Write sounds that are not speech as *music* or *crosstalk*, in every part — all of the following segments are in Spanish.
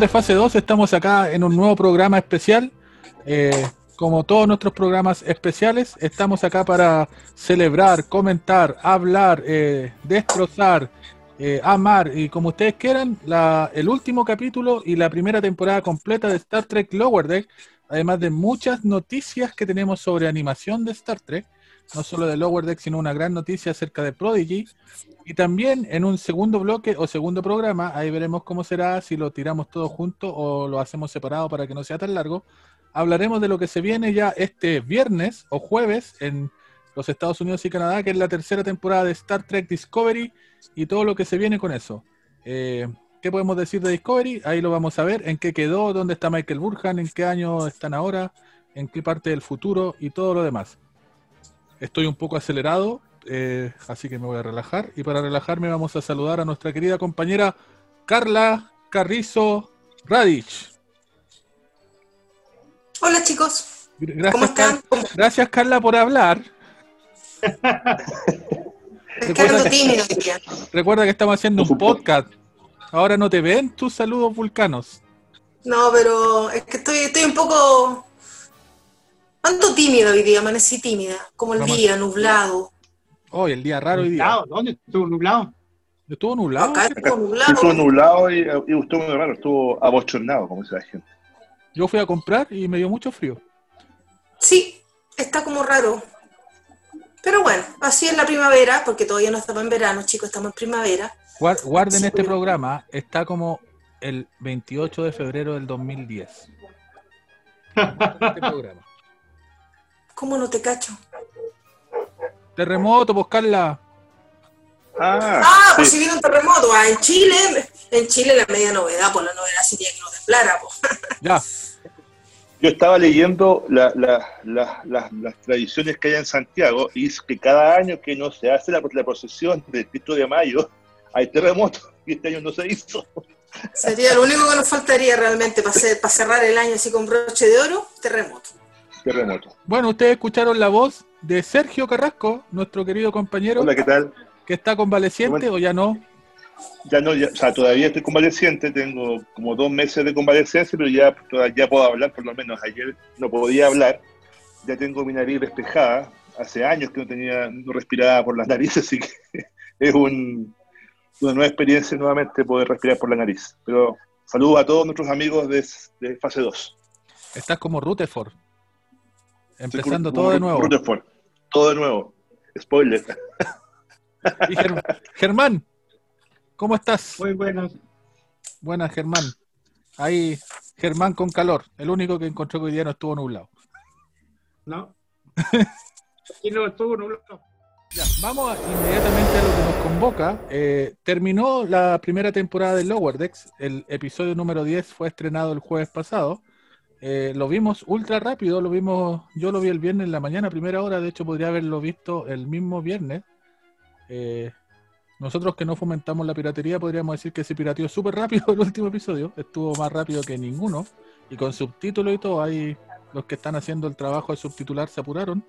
de fase 2? Estamos acá en un nuevo programa especial. Eh, como todos nuestros programas especiales, estamos acá para celebrar, comentar, hablar, eh, destrozar, eh, amar y como ustedes quieran, la, el último capítulo y la primera temporada completa de Star Trek Lower Deck, además de muchas noticias que tenemos sobre animación de Star Trek, no solo de Lower Deck, sino una gran noticia acerca de Prodigy. Y también en un segundo bloque o segundo programa, ahí veremos cómo será, si lo tiramos todo junto o lo hacemos separado para que no sea tan largo hablaremos de lo que se viene ya este viernes o jueves en los Estados Unidos y Canadá, que es la tercera temporada de Star Trek Discovery y todo lo que se viene con eso. Eh, ¿Qué podemos decir de Discovery? Ahí lo vamos a ver, en qué quedó, dónde está Michael Burhan, en qué año están ahora, en qué parte del futuro y todo lo demás. Estoy un poco acelerado, eh, así que me voy a relajar. Y para relajarme vamos a saludar a nuestra querida compañera Carla Carrizo Radich. Hola chicos. Gracias, ¿Cómo están? Gracias Carla por hablar. *laughs* recuerda, que estamos haciendo un podcast. Ahora no te ven tus saludos vulcanos. No, pero es que estoy, estoy un poco. Ando tímido hoy día, amanecí tímida. Como el día, nublado. Hoy, el día raro hoy día. ¿Dónde estuvo nublado? ¿Estuvo nublado? Acá estuvo nublado. Estuvo nublado y, y estuvo muy raro, estuvo abochornado, como dice la gente. Yo fui a comprar y me dio mucho frío. Sí, está como raro. Pero bueno, así es la primavera, porque todavía no estamos en verano, chicos, estamos en primavera. Guarden este programa, está como el 28 de febrero del 2010. *laughs* este programa. ¿Cómo no te cacho? Terremoto, buscarla. Pues, ah, ah pues si viene un terremoto. Ah, en Chile, en Chile la media novedad, por la novedad sería que no temblara. Pues. *laughs* Ya. Yo estaba leyendo las tradiciones que hay en Santiago y es que cada año que no se hace la, procesión del Cristo de Mayo hay terremotos *laughs* y este año no se hizo. Sería lo único que nos faltaría realmente para, para cerrar el año así con broche de oro, terremoto. Terremoto. Bueno, ustedes escucharon la voz de Sergio Carrasco, nuestro querido compañero. Hola, ¿qué tal? ¿Que está convaleciente o ya no? Ya no, ya, o sea, todavía estoy convaleciente, tengo como dos meses de convalecencia, pero ya, ya puedo hablar, por lo menos ayer no podía hablar, ya tengo mi nariz despejada, hace años que no tenía, no respiraba por las narices, *laughs* así que es un, una nueva experiencia nuevamente poder respirar por la nariz. Pero saludos a todos nuestros amigos de, fase 2. Estás como Rutherford, empezando todo de nuevo. Rutherford, todo de nuevo, spoiler. *laughs* Germán, ¿cómo estás? Muy buenas. Buenas, Germán. Ahí, Germán con calor. El único que encontró que hoy día no estuvo nublado. No. *laughs* Aquí no estuvo nublado. Ya, vamos inmediatamente a lo que nos convoca. Eh, terminó la primera temporada de Lower Decks. El episodio número 10 fue estrenado el jueves pasado. Eh, lo vimos ultra rápido, lo vimos, yo lo vi el viernes en la mañana, primera hora, de hecho podría haberlo visto el mismo viernes, eh, nosotros que no fomentamos la piratería, podríamos decir que se pirateó súper rápido el último episodio. Estuvo más rápido que ninguno. Y con subtítulos y todo, ahí los que están haciendo el trabajo de subtitular se apuraron.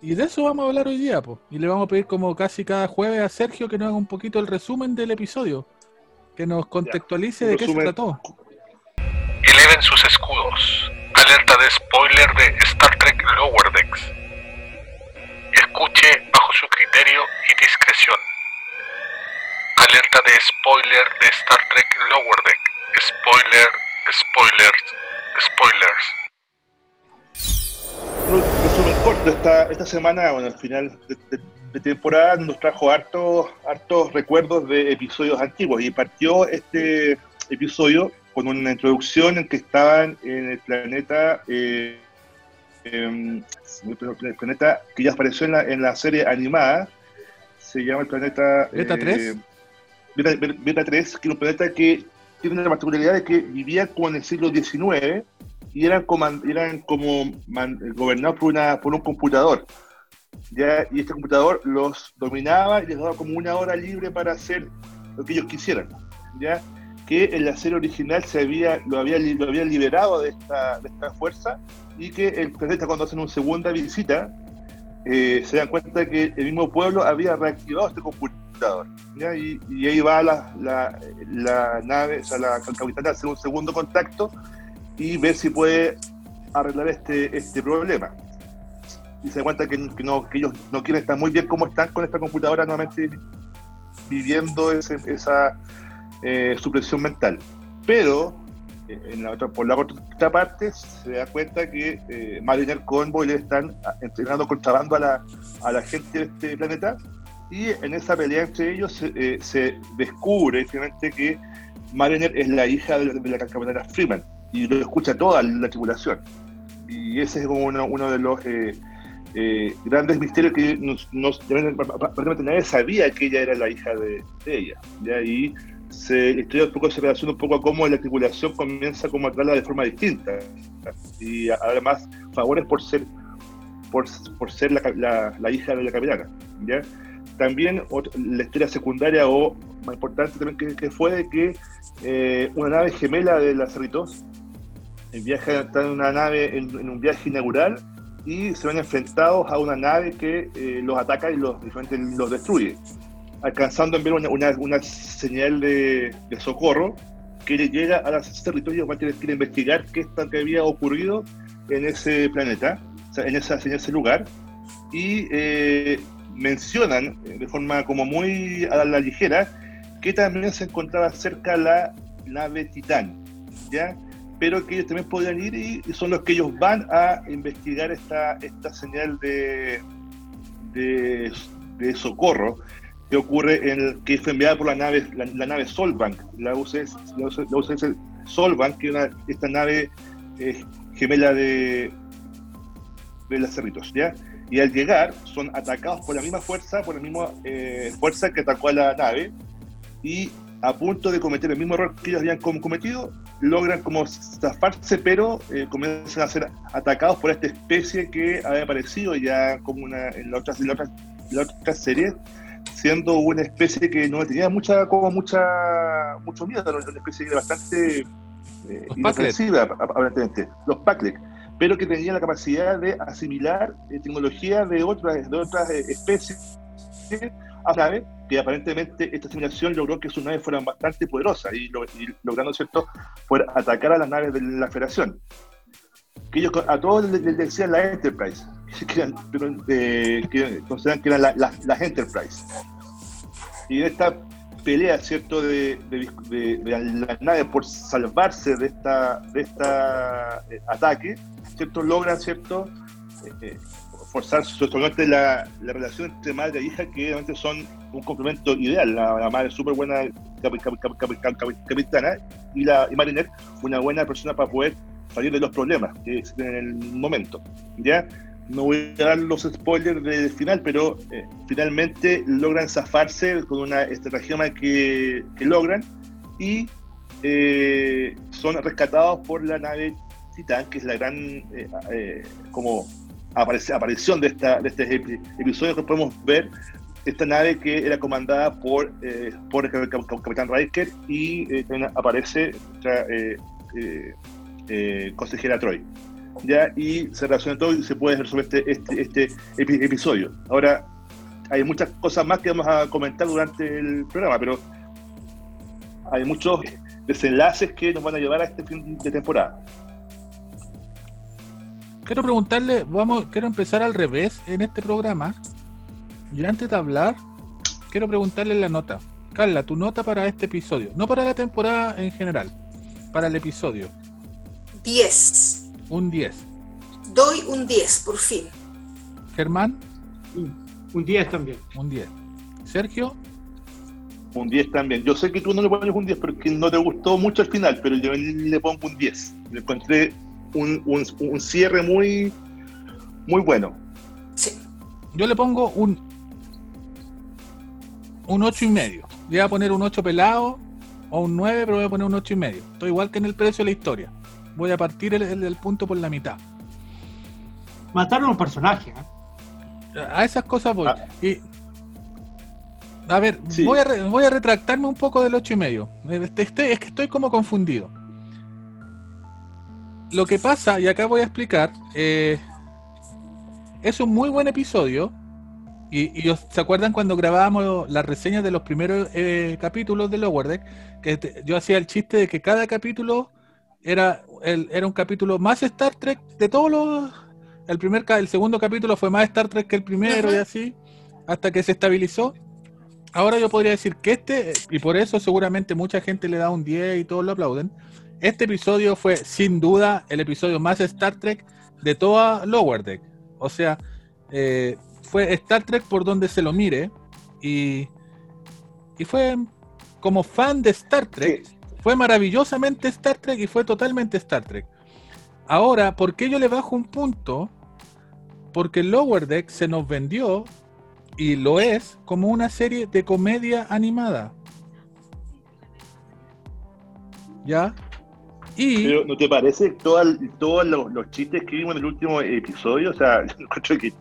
Y de eso vamos a hablar hoy día, pues. Y le vamos a pedir como casi cada jueves a Sergio que nos haga un poquito el resumen del episodio. Que nos contextualice de qué se trató. Eleven sus escudos. Alerta de spoiler de Star Trek Lower Decks. Escuche bajo su criterio y discreción. Alerta de spoiler de Star Trek Lower Deck. Spoiler, spoilers, spoilers. Resumen corto, esta, esta semana, bueno, al final de, temporada nos trajo hartos, hartos recuerdos de episodios antiguos y partió este episodio con una introducción en que estaban en el planeta eh, eh, el planeta que ya apareció en la, en la serie animada, se llama el planeta... ¿Beta 3? Eh, Beta, 3, que es un planeta que tiene la particularidad de que vivía como en el siglo XIX y eran como, eran como gobernados por, una, por un computador. ¿ya? Y este computador los dominaba y les daba como una hora libre para hacer lo que ellos quisieran. ¿ya? Que en la serie original se había, lo, había, lo había liberado de esta, de esta fuerza y que el planeta cuando hacen una segunda visita eh, se dan cuenta que el mismo pueblo había reactivado este computador. Y, ahí va la, la, la nave, o sea, la capitana a hacer un segundo contacto y ver si puede arreglar este, este problema. Y se da cuenta que, que no, que ellos no quieren estar muy bien como están con esta computadora nuevamente viviendo ese- esa eh, supresión mental. Pero eh, en la por la otra parte se da cuenta que eh, Mariner con Boyle están ah, entregando contrabando a la, a la gente de este planeta. Y en esa pelea entre ellos se, eh, descubre finalmente que Mariner es la hija de la, de la capitana Freeman y lo escucha toda la tripulación. Y ese es como uno, uno de los eh, eh, grandes misterios que nos, nos- prácticamente nadie sabía que ella era la hija de, ella. Y ahí se, un poco se relaciona un poco a cómo la tripulación comienza como a tratarla de forma distinta y además favores por ser por, por ser la, la- hija de la capitana ¿ya? también ot- la historia secundaria o más importante también que, fue de que eh, una nave gemela de la Cerritos viaja está en una nave en, un viaje inaugural y se ven enfrentados a una nave que eh, los ataca y los, los destruye alcanzando a enviar una, una, una señal de, de socorro que le llega a los territorios que quiere investigar qué es lo que había ocurrido en ese planeta, o sea, en, esa, en ese lugar, y eh, mencionan eh, de forma como muy a la ligera que también se encontraba cerca la nave Titán, ¿ya? pero que ellos también podían ir y, y son los que ellos van a investigar esta, esta señal de, de, de socorro que ocurre en el, que fue enviada por la nave la, la nave Solbank, la UCS, la UCS, Solbank, que es una, esta nave eh, gemela de, de las Cerritos, ¿ya? Y al llegar son atacados por la misma fuerza, por la misma eh, fuerza que atacó a la nave y a punto de cometer el mismo error que ellos habían com- cometido, logran como zafarse, pero eh, comienzan a ser atacados por esta especie que había aparecido ya como una en la otra, en la otra, en la otra serie, siendo una especie que no tenía mucha, como mucha, mucho miedo, era una especie bastante eh, inofensiva, aparentemente, los Paclec, pero que tenía la capacidad de asimilar eh, tecnología de otras, de otras eh, especies a la nave, que aparentemente esta asimilación logró que sus naves fueran bastante poderosas y, lo- y logrando, ¿cierto?, poder atacar a las naves de la Federación. Que ellos a todos les, les decían la Enterprise, que, eran, eh, consideran que eran la- la- las Enterprise. Y esta pelea, ¿cierto?, de, de, de- las naves por salvarse de esta, de esta eh, ataque, ¿cierto?, logran, ¿cierto?, eh, eh, forzar solamente la, la relación entre madre e hija, que obviamente son un complemento ideal. La, madre es súper buena capi- capi- capitana y la y Mariner una buena persona para poder salir de los problemas que existen en el momento. ¿ya? No voy a dar los spoilers del final, pero eh, finalmente logran zafarse con una estratagema que, que logran y eh, son rescatados por la nave Titán, que es la gran eh, eh, como aparición de, esta, este epi- episodio que podemos ver esta nave que era comandada por, por el cap- cap- cap- Capitán Riker y aparece nuestra consejera Troy. ¿Ya? Y se relaciona todo y se puede resolver este, este, este epi- episodio. Ahora, hay muchas cosas más que vamos a comentar durante el programa, pero hay muchos desenlaces que nos van a llevar a este fin de temporada. Quiero preguntarle, vamos, quiero empezar al revés en este programa. Y antes de hablar, quiero preguntarle la nota. Carla, tu nota para este episodio. No para la temporada en general, para el episodio. 10. Un 10. Doy un 10, por fin. Germán, Un 10 también. un 10. Sergio, Un 10 también. Yo sé que tú no le pones un 10 porque no te gustó mucho el final, pero yo le pongo un 10. Le encontré un, un, un cierre muy, muy bueno. Sí. yo le pongo un un 8 y medio. Le voy a poner un 8 pelado o un 9, pero voy a poner un 8 y medio. Estoy igual que en el precio de la historia. Voy a partir el, el- el punto por la mitad. Mataron a un personaje. ¿eh? A esas cosas voy. Ah. Y, a ver, Sí. voy, a re- voy a retractarme un poco del 8 y medio. Este- este- es que estoy como confundido. Lo que pasa, y acá voy a explicar, eh, es un muy buen episodio Y, y os- ¿se acuerdan cuando grabábamos las reseñas de los primeros eh, capítulos de Lower Deck? Que te- yo hacía el chiste de que cada capítulo era, el- era un capítulo más Star Trek de todos los... El, primer, el segundo capítulo fue más Star Trek que el primero y así, hasta que se estabilizó. Ahora yo podría decir que este, y por eso seguramente mucha gente le da un 10 y todos lo aplauden, este episodio fue sin duda el episodio más Star Trek de toda Lower Deck. O sea, eh, fue Star Trek por donde se lo mire y, y fue como fan de Star Trek, fue maravillosamente Star Trek y fue totalmente Star Trek. Ahora, ¿por qué yo le bajo un punto? Porque Lower Deck se nos vendió y lo es como una serie de comedia animada. ¿Ya? Y Pero, ¿no te parece todos los, los chistes que vimos en el último episodio? O sea, *laughs* que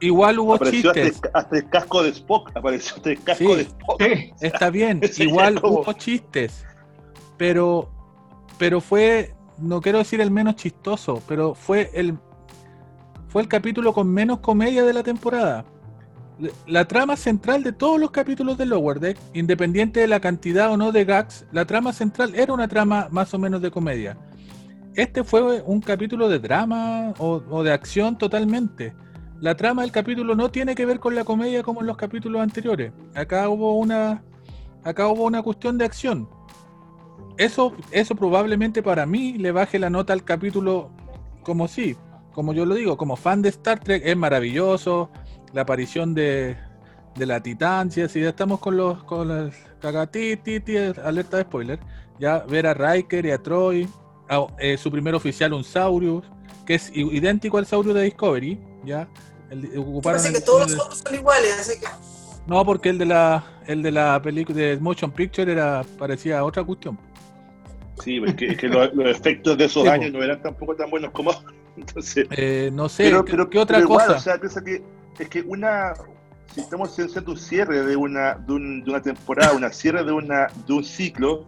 igual hubo apareció hasta chistes. el, hasta el casco de Spock. Apareció hasta el casco Sí. de Spock. Sí, Está bien, *laughs* igual como- hubo chistes, pero, pero fue, no quiero decir el menos chistoso, pero fue el, fue el capítulo con menos comedia de la temporada. La- trama central de todos los capítulos de Lower Deck, independiente de la cantidad o no de gags, la trama central era una trama más o menos de comedia. Este fue un capítulo de drama o, o de acción totalmente. La trama del capítulo no tiene que ver con la comedia como en los capítulos anteriores. Acá hubo una, acá hubo una cuestión de acción. Eso, eso probablemente para mí le baje la nota al capítulo como sí, como yo lo digo, como fan de Star Trek es maravilloso. La aparición de, de la titancia, si ya estamos con los con las cagatiti, alerta de spoiler, ya ver a Riker y a Troy, a- eh, su primer oficial, un Saurius, que es idéntico al Saurius de Discovery, ya. El, ocuparon Parece que todos los son iguales, así que. no, porque el de la el de la película de Motion Picture era parecía otra cuestión. Sí, es que, es que los, los efectos de esos Sí, años no eran tampoco tan buenos como *laughs* entonces Eh, no sé, pero, ¿qué, pero- qué otra pero igual, cosa? o sea, piensa que es que una si estamos haciendo un cierre de una de, un- de una temporada, una cierre de una de un ciclo,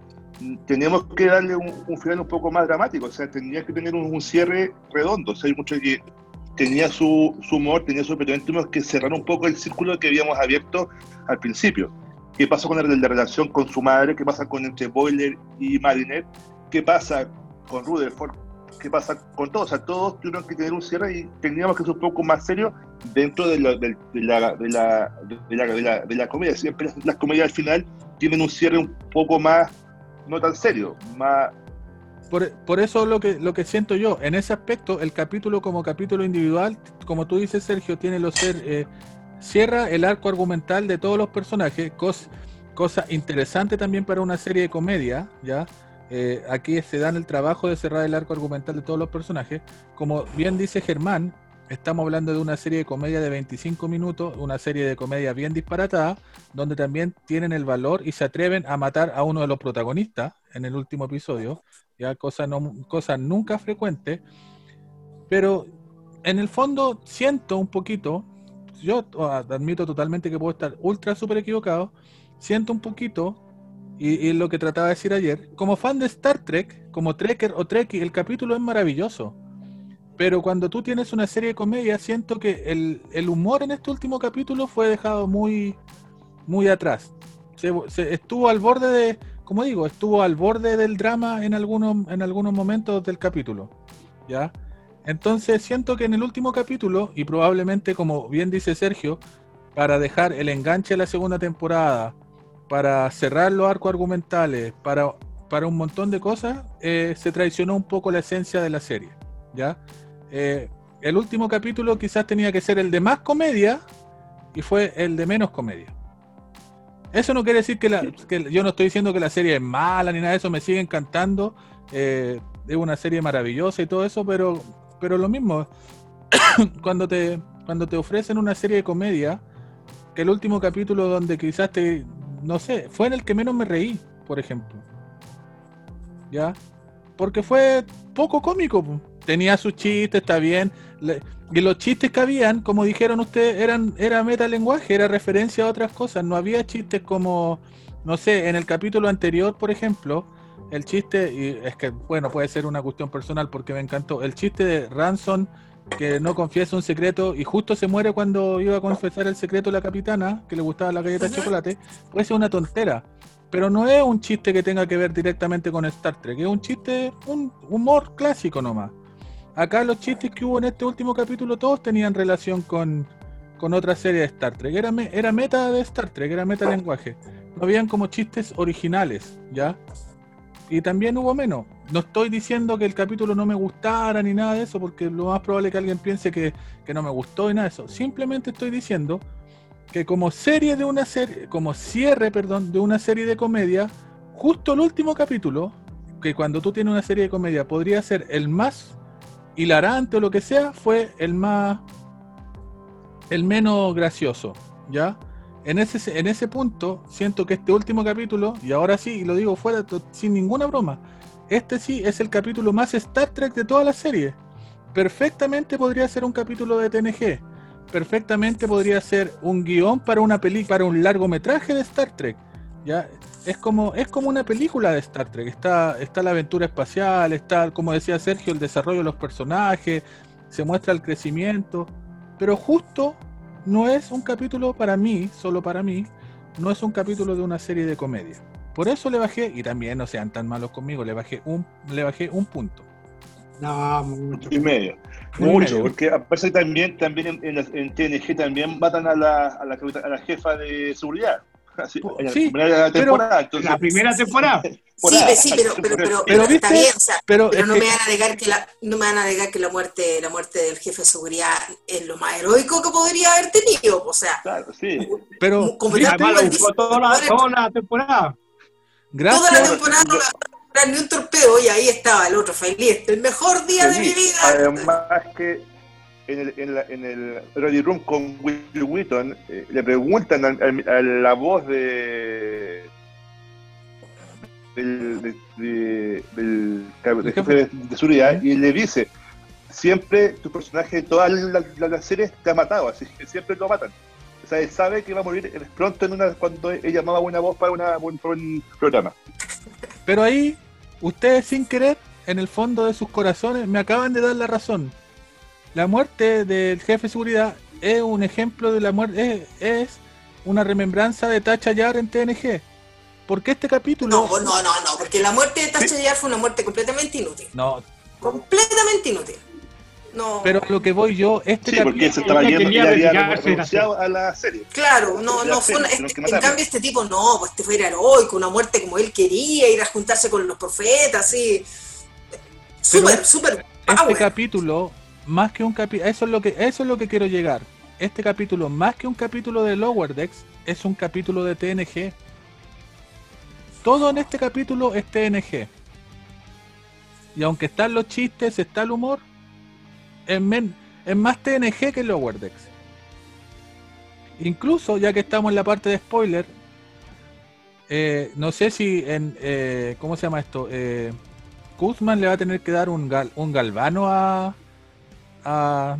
tenemos que darle un, un final un poco más dramático, o sea, tendría que tener un, un cierre redondo, o sea, hay mucho que tenía su, su humor, tenía su pero tuvimos que cerrar un poco el círculo que habíamos abierto al principio. ¿Qué pasa con la, la relación con su madre? ¿Qué pasa con entre Boiler y Marinette? ¿Qué pasa con Rutherford? ¿Qué pasa con todos? O sea, todos tuvieron que tener un cierre y teníamos que ser un poco más serios dentro de la, comedia. Siempre las, las comedias al final tienen un cierre un poco más, no tan serio, más... Por, por eso lo que lo que siento yo, en ese aspecto, el capítulo como capítulo individual, como tú dices, Sergio, tiene los ser eh, cierra el arco argumental de todos los personajes, cos- cosa interesante también para una serie de comedia, ¿ya? Eh, aquí se dan el trabajo de cerrar el arco argumental de todos los personajes. Como bien dice Germán, estamos hablando de una serie de comedia de 25 minutos, una serie de comedia bien disparatada, donde también tienen el valor y se atreven a matar a uno de los protagonistas en el último episodio, ya cosa, cosa nunca frecuente, pero en el fondo siento un poquito, yo admito totalmente que puedo estar ultra súper equivocado, siento un poquito, y, y lo que trataba de decir ayer, como fan de Star Trek, como Trekker o Trekkie, el capítulo es maravilloso. Pero cuando tú tienes una serie de comedia, siento que el, el humor en este último capítulo fue dejado muy, muy atrás. Se, se estuvo al borde de, como digo, estuvo al borde del drama en algunos, en algunos momentos del capítulo. ¿Ya? Entonces siento que en el último capítulo, y probablemente como bien dice Sergio, para dejar el enganche de la segunda temporada, para cerrar los arcos argumentales, para, para un montón de cosas, eh, se traicionó un poco la esencia de la serie. ¿Ya? Eh, el último capítulo quizás tenía que ser el de más comedia y fue el de menos comedia. Eso no quiere decir que, la, yo no estoy diciendo que la serie es mala ni nada de eso, me sigue encantando. eh, es una serie maravillosa y todo eso, pero, pero lo mismo, *coughs* cuando te, cuando te ofrecen una serie de comedia, que el último capítulo donde quizás te, no sé, fue en el que menos me reí, por ejemplo. ¿Ya? Porque fue poco cómico. Tenía sus chistes, está bien. Y los chistes que habían, como dijeron ustedes, eran, era metalenguaje, era referencia a otras cosas. No había chistes como, no sé, en el capítulo anterior, por ejemplo, el chiste, y es que, bueno, puede ser una cuestión personal porque me encantó, el chiste de Ransom que no confiesa un secreto y justo se muere cuando iba a confesar el secreto a la capitana, que le gustaba la galleta de chocolate, puede ser una tontera. Pero no es un chiste que tenga que ver directamente con Star Trek, es un chiste, un humor clásico nomás. Acá los chistes que hubo en este último capítulo todos tenían relación con, con otra serie de Star Trek. Era, me- era meta de Star Trek, era meta lenguaje. No habían como chistes originales, ¿ya? Y también hubo menos. No estoy diciendo que el capítulo no me gustara ni nada de eso, porque lo más probable es que alguien piense que, que no me gustó y nada de eso. Simplemente estoy diciendo que como serie de una serie, como cierre, perdón, de una serie de comedia, justo el último capítulo, que cuando tú tienes una serie de comedia podría ser el más hilarante o lo que sea, fue el más el menos gracioso, ¿ya? En ese, en ese punto, siento que este último capítulo, y ahora sí, y lo digo fuera, sin ninguna broma, este sí es el capítulo más Star Trek de toda la serie. Perfectamente podría ser un capítulo de TNG. Perfectamente podría ser un guion para una peli para un largometraje de Star Trek. Ya es como es como una película de Star Trek. Está está la aventura espacial, está como decía Sergio el desarrollo de los personajes, se muestra el crecimiento, pero justo no es un capítulo para mí, solo para mí, no es un capítulo de una serie de comedia. Por eso le bajé, y también no sean tan malos conmigo, le bajé un, le bajé un punto. No, mucho. Y medio. Y Mucho, medio. porque aparte también, también en, en, en TNG también matan a la, a la, capita- a la jefa de seguridad. Así, la primera temporada. entonces, La primera temporada. Sí, pues sí, pero, pero, pero, Pero está viste, bien, o sea, Pero, pero es no me van a negar que la, no me van a negar que la muerte, la muerte del jefe de seguridad es lo más heroico que podría haber tenido, o sea, Claro, sí. pero como además toda la, toda la temporada. toda la gracias, temporada no me va a comprar ni un torpedo y ahí estaba el otro feliz, el mejor día de mi vida. Además que en el, en, la, en el Ready Room con Will Wheaton eh, le preguntan al- al- a, la voz de del, de- de- del, del El jefe de, de seguridad y le dice siempre tu personaje de toda la, la, la serie te ha matado, así que siempre lo matan. O sea, él sabe que va a morir pronto en una, cuando él llamaba buena voz para, una, un, un programa. pero ahí ustedes sin querer, en el fondo de sus corazones, me acaban de dar la razón. La muerte del jefe de seguridad es un ejemplo de la muerte, es, es una remembranza de Tacha Yar en TNG. Porque este capítulo... No, no, no, no, porque la muerte de Tacho Yar fue una muerte completamente inútil, No, completamente inútil. No, pero a lo que voy yo, este Sí, porque se estaba yendo y había renunciado a la serie. Claro, no, no fue una- este- en cambio este tipo no, pues este fue heroico, una muerte como él quería, ir a juntarse con los profetas, así. Súper, súper este power. capítulo, más que un capítulo, eso es lo que eso es lo que quiero llegar. Este capítulo, más que un capítulo de Lower Decks, es un capítulo de TNG. Todo en este capítulo es TNG. Y aunque están los chistes, está el humor, es, men- es más TNG que Lower Decks. Incluso, ya que estamos en la parte de spoiler, eh, no sé si en. eh, ¿Cómo se llama esto? Eh, Kuzman le va a tener que dar un, gal- un galvano a, a,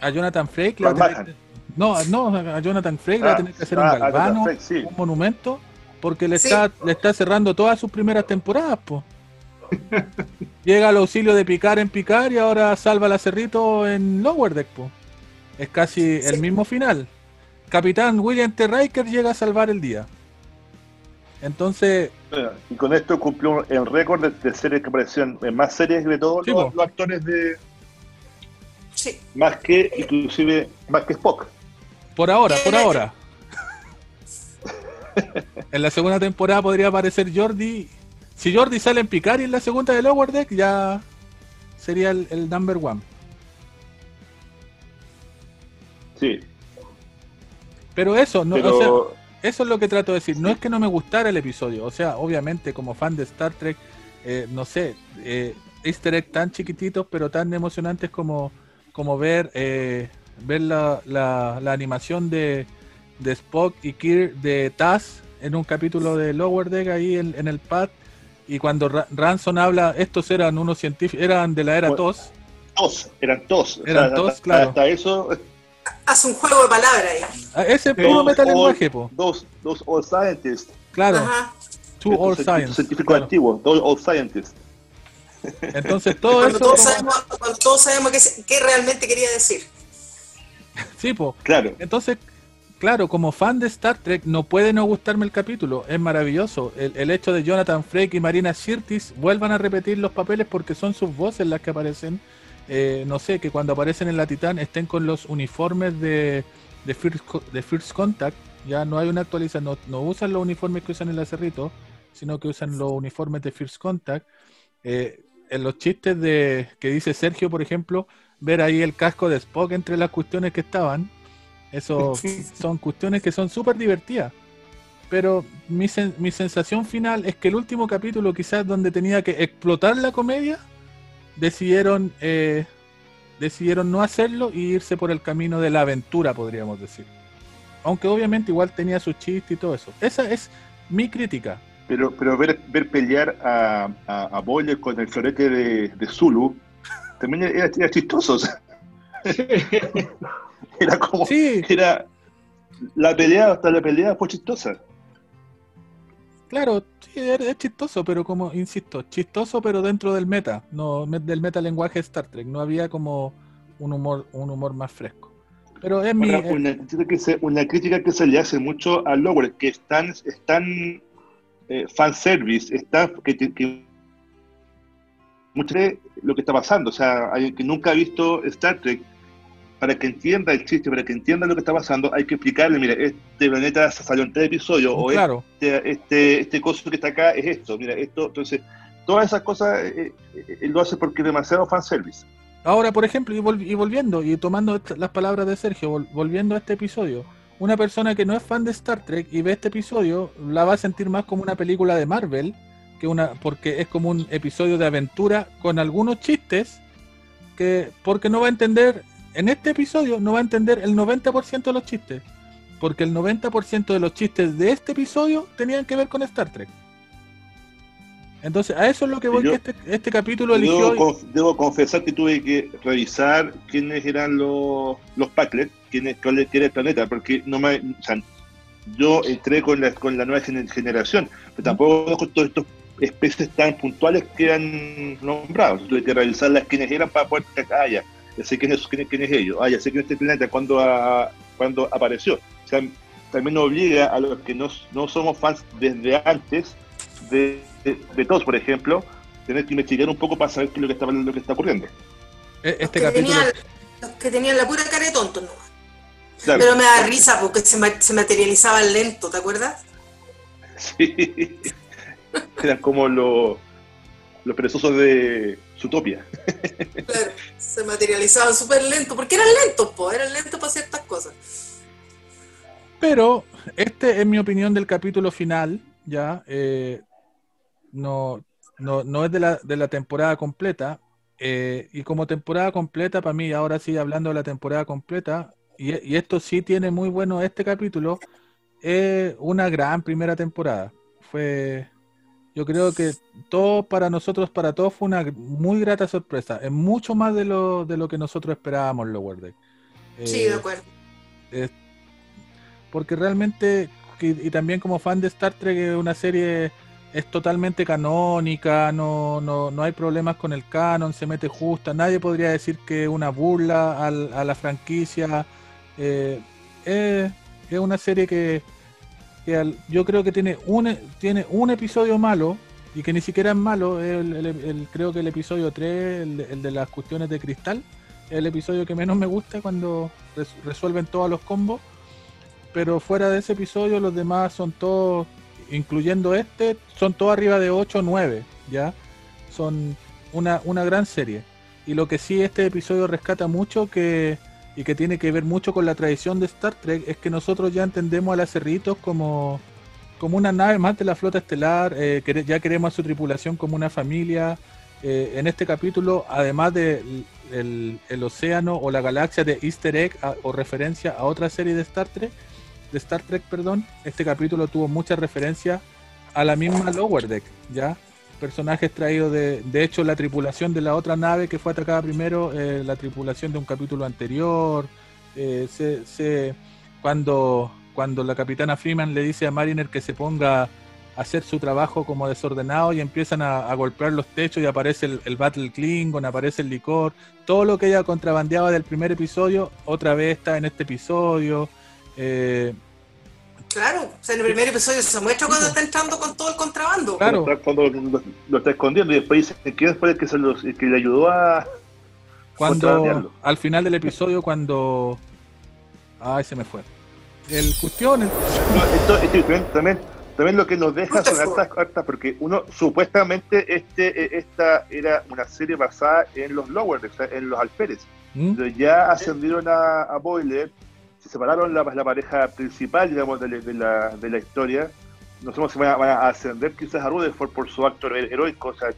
a Jonathan Frakes. le va a tener que- no, no, a Jonathan Frakes le va a tener que hacer Ah, un ah, galvano, sí. un monumento, porque le, Sí. está, le está cerrando todas sus primeras temporadas. po. *laughs* Llega al auxilio de Picar en Picar y ahora salva a Cerrito en Lower Deck. po. Es casi el mismo final. Capitán William T. Riker llega a salvar el día. Entonces, Y con esto cumplió el récord de, series que aparecían en más series de todos Sí, los, po. los actores de. Sí. Más que, inclusive, más que Spock. Por ahora, por ahora. *laughs* en la segunda temporada podría aparecer Jordi. Si Jordi sale en Picard y en la segunda de Lower Deck, ya sería el, el number one. Sí, Pero eso, no, pero. o sea, eso es lo que trato de decir. No es que no me gustara el episodio. O sea, obviamente, como fan de Star Trek, eh, no sé, eh, easter egg tan chiquititos, pero tan emocionantes como, como ver, eh, ver la, la- la animación de, de Spock y Kirk de Taz en un capítulo de Lower Deck ahí en, en el pad. Y cuando Ra- Ransom habla, estos eran unos científicos, eran de la era Bueno, TOS. tos, eran tos. Eran tos, hasta, claro. Hasta eso, Hace un juego de palabras ahí. Ah, Ese es puro metalenguaje, po. dos, dos old scientists. Claro, Ajá. two Estos science. Científicos claro. antiguos, dos old scientists. Entonces todo Cuando eso... todos como- sabemos, cuando todos sabemos qué, realmente quería decir. Sí, po. Claro. Entonces, claro, como fan de Star Trek, no puede no gustarme el capítulo. Es maravilloso. El, el hecho de Jonathan Frakes y Marina Sirtis vuelvan a repetir los papeles porque son sus voces las que aparecen. Eh, no sé, que cuando aparecen en la Titán estén con los uniformes de, de, First, Co- de First Contact. Ya no hay una actualización, no, no usan los uniformes que usan en el Cerrito, sino que usan los uniformes de First Contact. Eh, en los chistes de que dice Sergio, por ejemplo, ver ahí el casco de Spock entre las cuestiones que estaban. Eso son cuestiones que son súper divertidas. Pero mi, sen- mi sensación final es que el último capítulo, quizás donde tenía que explotar la comedia, decidieron, eh, decidieron no hacerlo y irse por el camino de la aventura, podríamos decir. Aunque obviamente igual tenía su chiste y todo eso. Esa es mi crítica. Pero, pero ver, ver pelear a, a, a Boyle con el florete de, de Zulu también era, era chistoso. *laughs* era como. Sí, Era. La pelea, hasta la pelea fue chistosa. Claro, sí, es, es chistoso, pero como, insisto, chistoso pero dentro del meta, no del metalenguaje de Star Trek, no había como un humor, un humor más fresco. Pero es mi... Eh, una, crítica que se, una crítica que se le hace mucho a Lower, que es tan, es tan eh, fanservice, está, que, te- que lo que está pasando. O sea, alguien que nunca ha visto Star Trek, para que entienda el chiste, para que entienda lo que está pasando, hay que explicarle, mira, este planeta se salió en tres episodios, o claro, este, este, este coso que está acá es esto, mira, esto, entonces, todas esas cosas eh, eh, lo hace porque es demasiado fanservice. ahora por ejemplo, y, vol- y volviendo, y tomando las palabras de Sergio, vol- volviendo a este episodio, una persona que no es fan de Star Trek y ve este episodio, la va a sentir más como una película de Marvel, que una porque es como un episodio de aventura con algunos chistes, que porque no va a entender, en este episodio no va a entender el 90% de los chistes, porque el 90% de los chistes de este episodio tenían que ver con Star Trek. Entonces, a eso es lo que voy, Yo- que este, este capítulo eligió... Debo, conf- debo confesar que tuve que revisar quiénes eran los, los Packlet, quiénes, cuál era el planeta, porque no me, o sea, yo entré con la, con la nueva gener- generación, pero tampoco conozco todos estos especies tan puntuales que han nombrado. Tuve que revisar las quiénes eran para poder ah, ya, ya sé quién es, quién, quién es ellos, ah, ya sé quién es este planeta, cuándo, ha- cuándo apareció. O sea, también obliga a los que no, no somos fans desde antes de, de, de todos, por ejemplo, tener que investigar un poco para saber qué es lo que está, lo que está ocurriendo. e- Este que capítulo... tenían, los que tenían la pura cara de tontos nomás. Claro, Pero me da risa porque se, se materializaban lento, ¿te acuerdas? sí. Eran como los, los perezosos de Zootopia. Claro, se materializaban súper lento, porque eran lentos, po, eran lentos para ciertas cosas. Pero este es mi opinión del capítulo final, ya. eh, no, no, no es de la, de la temporada completa. eh, y como temporada completa, para mí, ahora sí hablando de la temporada completa, y, y esto sí tiene muy bueno este capítulo, es una gran primera temporada. Fue, yo creo que todo para nosotros, para todos, fue una muy grata sorpresa. Es mucho más de lo, de lo que nosotros esperábamos, Lower Deck. Sí, Eh, de acuerdo. es- porque realmente, que- y también como fan de Star Trek, es una serie es totalmente canónica, no, no, no hay problemas con el canon, se mete justa, nadie podría decir que es una burla a la franquicia. eh, es, es una serie que, que yo creo que tiene un, tiene un episodio malo, y que ni siquiera es malo, el, el- creo que el episodio 3, el, de- las cuestiones de cristal, es el episodio que menos me gusta cuando res- resuelven todos los combos. Pero fuera de ese episodio, los demás son todos, incluyendo este, son todos arriba de 8 o 9, ¿ya? Son una, una gran serie. Y lo que sí este episodio rescata mucho que y que tiene que ver mucho con la tradición de Star Trek es que nosotros ya entendemos a las Cerritos como, como una nave más de la flota estelar, eh, quere- ya queremos a su tripulación como una familia. Eh, en este capítulo, además de el, el océano o la galaxia de Easter Egg o referencia a otra serie de Star Trek, Star Trek, perdón, este capítulo tuvo mucha referencia a la misma Lower Deck, ¿ya? Personajes traídos de, de hecho, la tripulación de la otra nave que fue atacada primero, eh, la tripulación de un capítulo anterior, eh, se, se- cuando, cuando la capitana Freeman le dice a Mariner que se ponga hacer su trabajo como desordenado y empiezan a, a golpear los techos y aparece el, el, Battle Klingon, aparece el licor, todo lo que ella contrabandeaba del primer episodio, otra vez está en este episodio. Eh, claro, o sea, en el primer episodio se muestra cuando está entrando con todo el contrabando. Claro. Cuando lo, lo está escondiendo y después dice que fue el que, se los, el que le ayudó a... Cuando, al final del episodio, cuando... Ay, se me fue. El cuestión... El... No, esto, esto, también también lo que nos deja son hartas cartas, porque uno, supuestamente, este esta era una serie basada en los Lower Decks, en los alférez. ¿Mm? Pero ya ascendieron a, a, Boiler, se separaron la, la pareja principal, digamos, de, la, de la historia. No sabemos si van a, van a, ascender quizás a Rutherford por su acto heroico. O sea,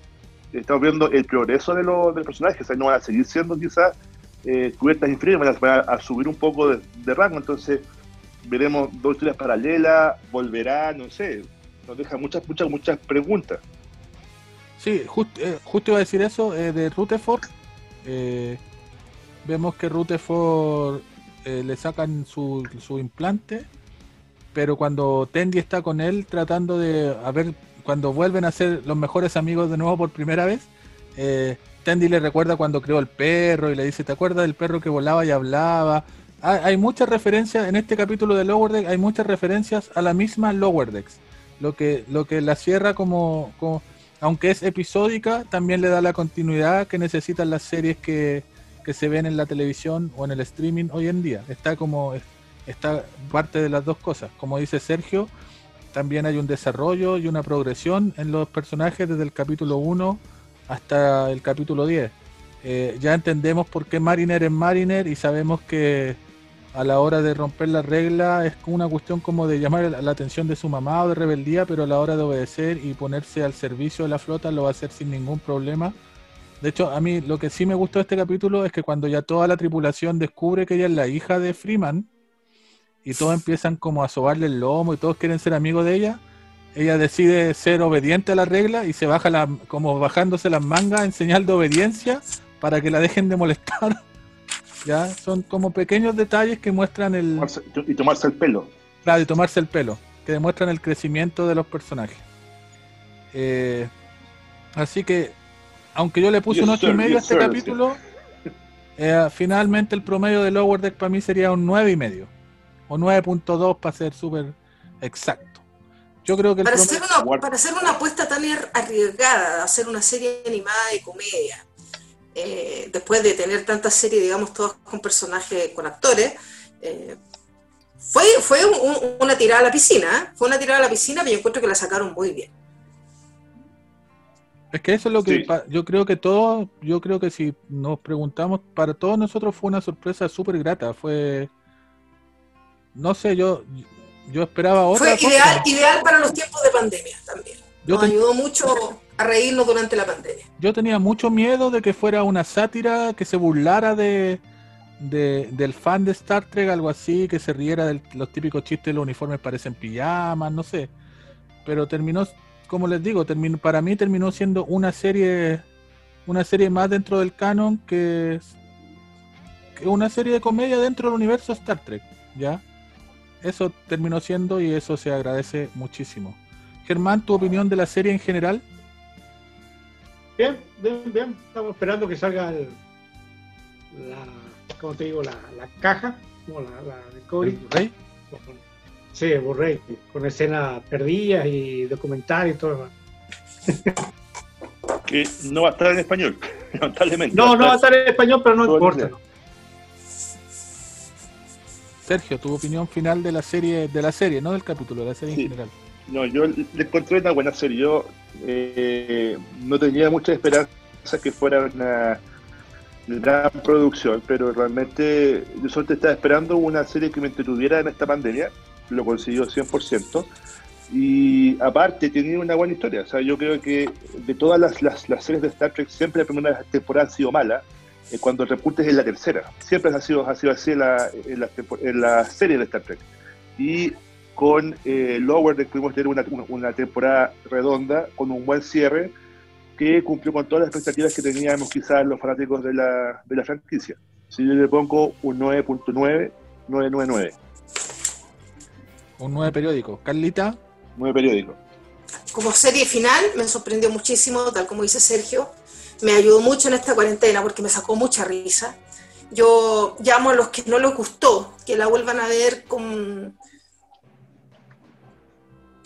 estamos viendo el progreso de los del personaje, o no van a seguir siendo quizás eh, cubiertas inferiores, van a, van a subir un poco de, rango. Entonces, veremos dos historias paralelas, volverá, no sé, nos deja muchas, muchas, muchas preguntas. Sí, eh, justo iba a decir eso eh, de Rutherford. Eh, vemos que Rutherford eh, le sacan su, su, implante, pero cuando Tendy está con él tratando de a ver cuando vuelven a ser los mejores amigos de nuevo por primera vez, eh, le recuerda cuando creó el perro y le dice, ¿te acuerdas del perro que volaba y hablaba? hay muchas referencias en este capítulo de Lower Decks, hay muchas referencias a la misma Lower Decks. Lo que, lo que la cierra como, como, aunque es episódica, también le da la continuidad que necesitan las series que, que, se ven en la televisión o en el streaming hoy en día. Está como, está parte de las dos cosas. Como dice Sergio, también hay un desarrollo y una progresión en los personajes desde el capítulo 1 hasta el capítulo 10. Eh, ya entendemos por qué Mariner es Mariner y sabemos que a la hora de romper la regla es una cuestión como de llamar la atención de su mamá o de rebeldía, pero a la hora de obedecer y ponerse al servicio de la flota lo va a hacer sin ningún problema. De hecho, a mí lo que sí me gustó de este capítulo es que cuando ya toda la tripulación descubre que ella es la hija de Freeman y todos empiezan como a sobarle el lomo y todos quieren ser amigos de ella, ella decide ser obediente a la regla y se baja la, como bajándose las mangas en señal de obediencia para que la dejen de molestar. *laughs* ¿ya? Son como pequeños detalles que muestran el... Y tomarse el pelo. Claro, y tomarse el pelo, que demuestran el crecimiento de los personajes. Eh, así que, aunque yo le puse un 8 y medio a este capítulo, eh, finalmente el promedio de Lower Deck para mí sería un 9 y medio. O 9.2 para ser súper exacto. Yo creo que para, hacer una, para hacer una apuesta tan arriesgada, hacer una serie animada de comedia, eh, después de tener tantas series, digamos, todas con personajes, con actores, eh, fue, fue un, una tirada a la piscina, ¿eh? fue una tirada a la piscina, pero yo encuentro que la sacaron muy bien. Es que eso es lo que sí. yo creo que todos, yo creo que si nos preguntamos, para todos nosotros fue una sorpresa súper grata, fue, no sé, yo, yo esperaba otra Fue ideal, ideal para los tiempos de pandemia también. Yo Nos ayudó mucho a reírnos durante la pandemia. Yo tenía mucho miedo de que fuera una sátira que se burlara de, de, del fan de Star Trek, algo así, que se riera de los típicos chistes, los uniformes parecen pijamas, no sé. Pero terminó, como les digo, terminó, para mí terminó siendo una serie una serie más dentro del canon que, que una serie de comedia dentro del universo Star Trek, ¿ya? Eso terminó siendo y eso se agradece muchísimo. Germán, ¿tu opinión de la serie en general? Bien, bien, bien. Estamos esperando que salga el, la, ¿cómo te digo? La, la caja, como la, la Cody. ¿Rey? Sí, Borrey, con escenas perdidas y documentales y todo. que no va a estar en español, *laughs* lamentablemente. No, no va a estar en español, pero no importa. Sergio, tu opinión final de la serie, de la serie, no del capítulo, de la serie sí. en general. No, yo le encontré una buena serie. Yo eh, no tenía mucha esperanza que fuera una gran producción, pero realmente yo solo estaba esperando una serie que me entretuviera en esta pandemia. Lo consiguió 100%. Y aparte, tenía una buena historia. O sea, yo creo que de todas las, las, series de Star Trek, siempre la primera temporada ha sido mala. Eh, cuando el repunte es en la tercera. Siempre ha sido, ha sido así en la, la, serie de Star Trek. Y con eh, Lower pudimos tener una, una, temporada redonda con un buen cierre que cumplió con todas las expectativas que teníamos quizás los fanáticos de la, de la franquicia. Si yo le pongo un 9.9, 999. Un 9 periódico. Carlita. 9 periódico. como serie final me sorprendió muchísimo, tal como dice Sergio. Me ayudó mucho en esta cuarentena porque me sacó mucha risa. Yo llamo a los que no les gustó que la vuelvan a ver con,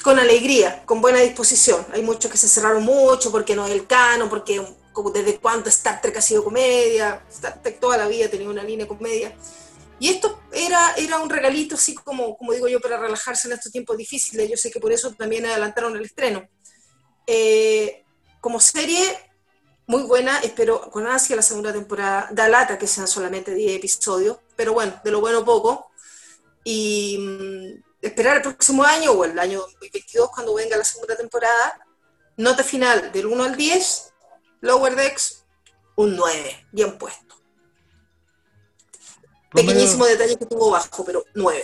con alegría, con buena disposición. Hay muchos que se cerraron mucho porque no es el cano, porque como desde cuándo Star Trek ha sido comedia, Star Trek toda la vida ha tenido una línea de comedia. Y esto era, era un regalito, así como, como digo yo, para relajarse en estos tiempos difíciles. Yo sé que por eso también adelantaron el estreno. Eh, como serie, muy buena, espero con ansia la segunda temporada. Da lata que sean solamente 10 episodios, pero bueno, de lo bueno poco. Y mm, esperar el próximo año o el año 2022 cuando venga la segunda temporada. Nota final del 1 al 10, Lower Decks, un 9, bien puesto. Pequeñísimo detalle que tuvo bajo, pero 9.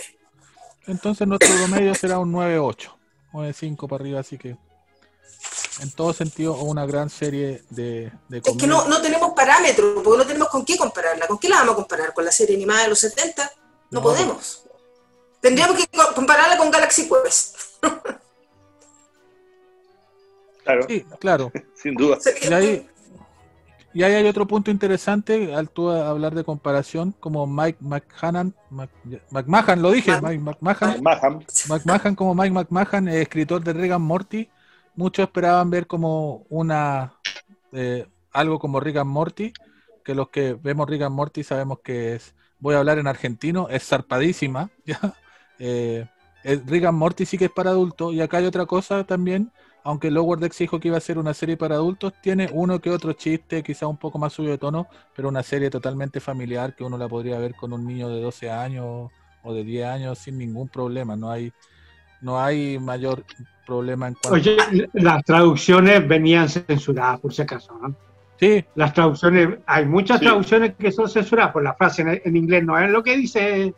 Entonces nuestro promedio será un 9-8, 9-5 para arriba, así que en todo sentido una gran serie de, de Es que no, no tenemos parámetros, porque no tenemos con qué compararla. ¿Con qué la vamos a comparar? ¿Con la serie animada de los 70? No, No. podemos. Tendríamos que co- compararla con Galaxy Quest. Claro, Sí, claro. *laughs* sin duda. Y ahí, y ahí hay otro punto interesante al tú hablar de comparación, como Mike McMahon, Mc- McMahon, lo dije, Mac- Mike McMahon, McMahon como Mike McMahon, escritor de and Morty, muchos esperaban ver como una eh, algo como and Morty, que los que vemos and Morty sabemos que es, voy a hablar en argentino, es zarpadísima, *laughs* ¿ya? Eh, and Morty sí que es para adultos, y acá hay otra cosa también, aunque Lower Decks dijo que iba a ser una serie para adultos, tiene uno que otro chiste, quizá un poco más suyo de tono, pero una serie totalmente familiar que uno la podría ver con un niño de 12 años o de 10 años sin ningún problema, no hay no hay mayor problema en cuanto Oye, las traducciones venían censuradas, por si acaso. ¿no? Sí, Las traducciones, hay muchas Sí. traducciones que son censuradas, por la frase en, en inglés no es lo que dice.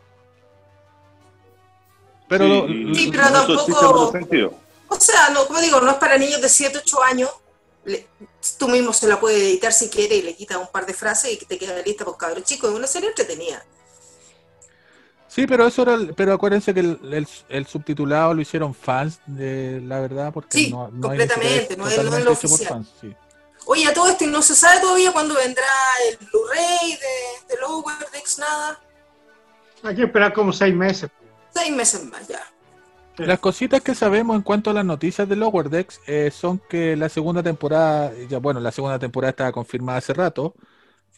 pero Sí, lo- Sí, pero tampoco- O sea, no, como digo, no es para niños de 7, 8 años. Le- tú mismo se la puedes editar si quieres y le quitas un par de frases y te queda lista por cabros chicos. Es una serie entretenida. sí, pero eso era, el- pero acuérdense que el, el- el subtitulado lo hicieron fans de la verdad, porque Sí, no, no completamente, no es- no es lo oficial. fans, sí. Oye, a todo esto y no se sabe todavía cuándo vendrá el Blu-ray de, de Lower Decks, nada. Hay que esperar como seis meses. Seis meses más ya. Las cositas que sabemos en cuanto a las noticias de Lower Decks eh, son que la segunda temporada, ya bueno, la segunda temporada estaba confirmada hace rato,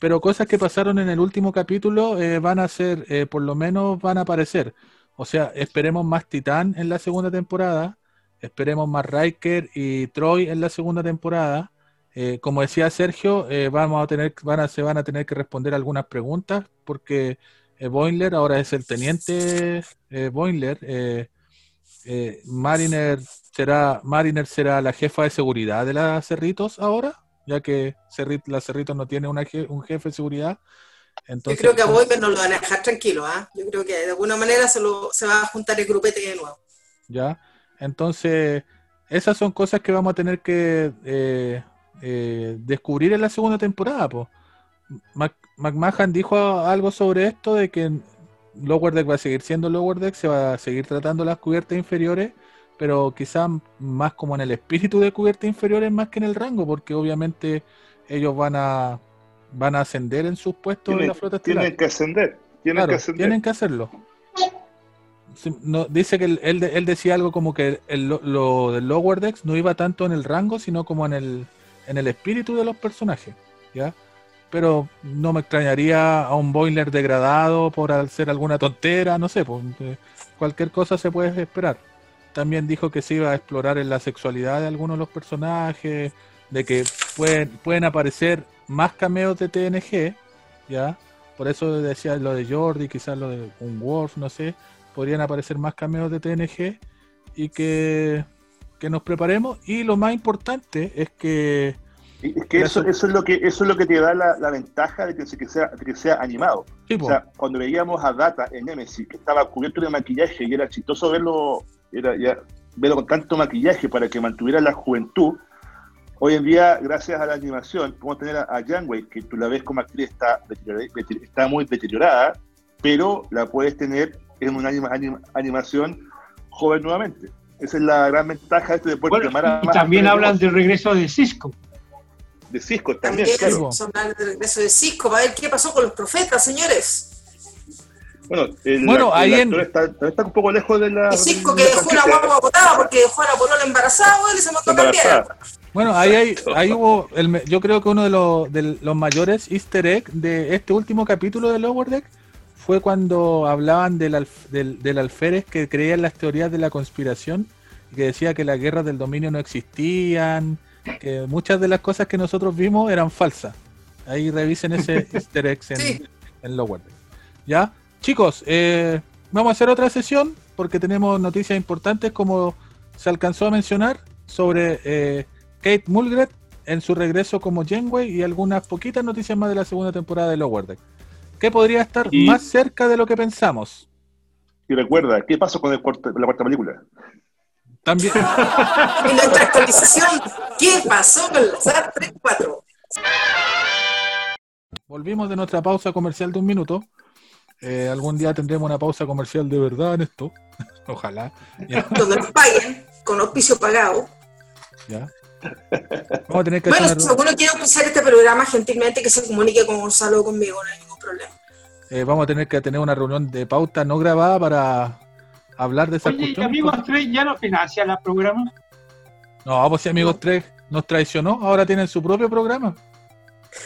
pero cosas que pasaron en el último capítulo eh, van a ser, eh, por lo menos van a aparecer. O sea, esperemos más Titán en la segunda temporada, esperemos más Riker y Troy en la segunda temporada. Eh, como decía Sergio, vamos a tener, van a, se van a tener que responder algunas preguntas porque Boimler ahora es el teniente Boimler. Eh, Mariner será Mariner será la jefa de seguridad de la Cerritos ahora, ya que Cerrit- la Cerritos no tiene una je- un jefe de seguridad. Entonces, Yo creo que a Boymer no lo van a dejar tranquilo, ¿ah? Yo creo que de alguna manera se, lo, se va a juntar el grupete de nuevo. ya. Entonces, esas son cosas que vamos a tener que eh, eh, descubrir en la segunda temporada. po. Mac- McMahon dijo algo sobre esto de que Lower Deck va a seguir siendo Lower Deck, se va a seguir tratando las cubiertas inferiores, pero quizás más como en el espíritu de cubiertas inferiores más que en el rango, porque obviamente ellos van a van a ascender en sus puestos en Tienen, la flota estelar. tienen que ascender. Tienen Claro, que ascender. tienen que hacerlo. No, dice que él, él, de- él decía algo como que el- lo, lo del Lower Decks no iba tanto en el rango, sino como en el, en el espíritu de los personajes, ¿ya? Pero no me extrañaría a un boiler degradado por hacer alguna tontera, no sé, pues, eh, cualquier cosa se puede esperar. También dijo que se iba a explorar en la sexualidad de algunos de los personajes, de que pueden, pueden aparecer más cameos de TNG, ¿ya? Por eso decía lo de Jordi, quizás lo de un Wolf, no sé, podrían aparecer más cameos de TNG y que, que nos preparemos. Y lo más importante es que Es que eso, Eso- es lo que eso es lo que te da la, la ventaja de que, se- que sea, de que sea animado. sí, O sea, cuando veíamos a Data en Nemesis, que estaba cubierto de maquillaje y era chistoso verlo, era ya, verlo con tanto maquillaje para que mantuviera la juventud, hoy en día, gracias a la animación, podemos tener a, a Janeway, que tú la ves como actriz, está, está muy deteriorada, pero la puedes tener en una anima- anima- animación joven nuevamente. Esa es la gran ventaja de este deporte. Bueno, y también hablan de del regreso de Cisco. De Cisco también, También claro. hablar del regreso de Cisco, para ver qué pasó con los profetas, señores. Bueno, el, Bueno, el ahí en- está, está un poco lejos de la. Y Cisco de que la dejó una franquicia. guagua botada porque dejó a la polola embarazada, y se mandó a. Bueno, ahí, hay, ahí hubo, el yo creo que uno de los, de los mayores easter egg de este último capítulo de Lower Deck fue cuando hablaban del, alf- del, del alférez que creía en las teorías de la conspiración y que decía que las guerras del dominio no existían, que muchas de las cosas que nosotros vimos eran falsas. Ahí revisen ese *laughs* easter egg en, Sí. en Lower Deck. ¿Ya? Chicos, eh, vamos a hacer otra sesión porque tenemos noticias importantes como se alcanzó a mencionar sobre eh, Kate Mulgrew en su regreso como Janeway y algunas poquitas noticias más de la segunda temporada de Lower Deck. ¿Qué podría estar Y- más cerca de lo que pensamos? Y recuerda, ¿qué pasó con el cuarto- la cuarta película? También, *laughs* En nuestra actualización, ¿qué pasó con la SAR 34? volvimos de nuestra pausa comercial de un minuto. Eh, algún día tendremos una pausa comercial de verdad en esto. *laughs* Ojalá. Ya, Donde nos paguen, con auspicio pagado. ya. Vamos a tener que Bueno, si alguno quiere auspiciar este programa, gentilmente que se comunique con Gonzalo o conmigo, no hay ningún problema. eh, vamos a tener que tener una reunión de pauta no grabada para hablar de esas Oye, ¿y. Amigos 3 ya no financia la programa? No, pues si Amigos 3 nos traicionó, ahora tienen su propio programa.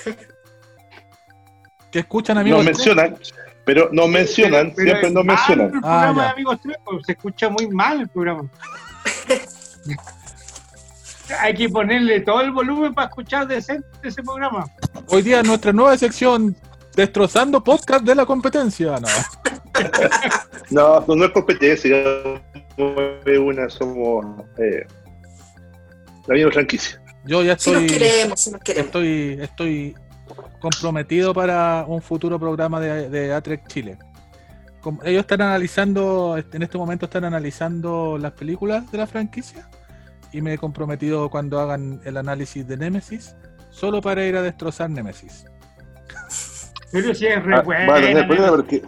*laughs* ¿Qué escuchan Amigos Nos 3? mencionan, pero nos mencionan, Pero siempre nos mencionan. El Ah, programa ya. de Amigos 3, pues, se escucha muy mal el programa. *laughs* Hay que ponerle todo el volumen para escuchar decente ese programa. Hoy día nuestra nueva sección, Destrozando Podcast de la Competencia. No, *laughs* No, no, no es competencia, una, somos eh, la misma franquicia. yo ya Si nos estoy, queremos, si nos queremos. estoy, estoy comprometido para un futuro programa de, de Chile. Como ellos están analizando, en este momento están analizando las películas de la franquicia y me he comprometido cuando hagan el análisis de Nemesis, solo para ir a destrozar Nemesis. Pero si es re Ah, buena. porque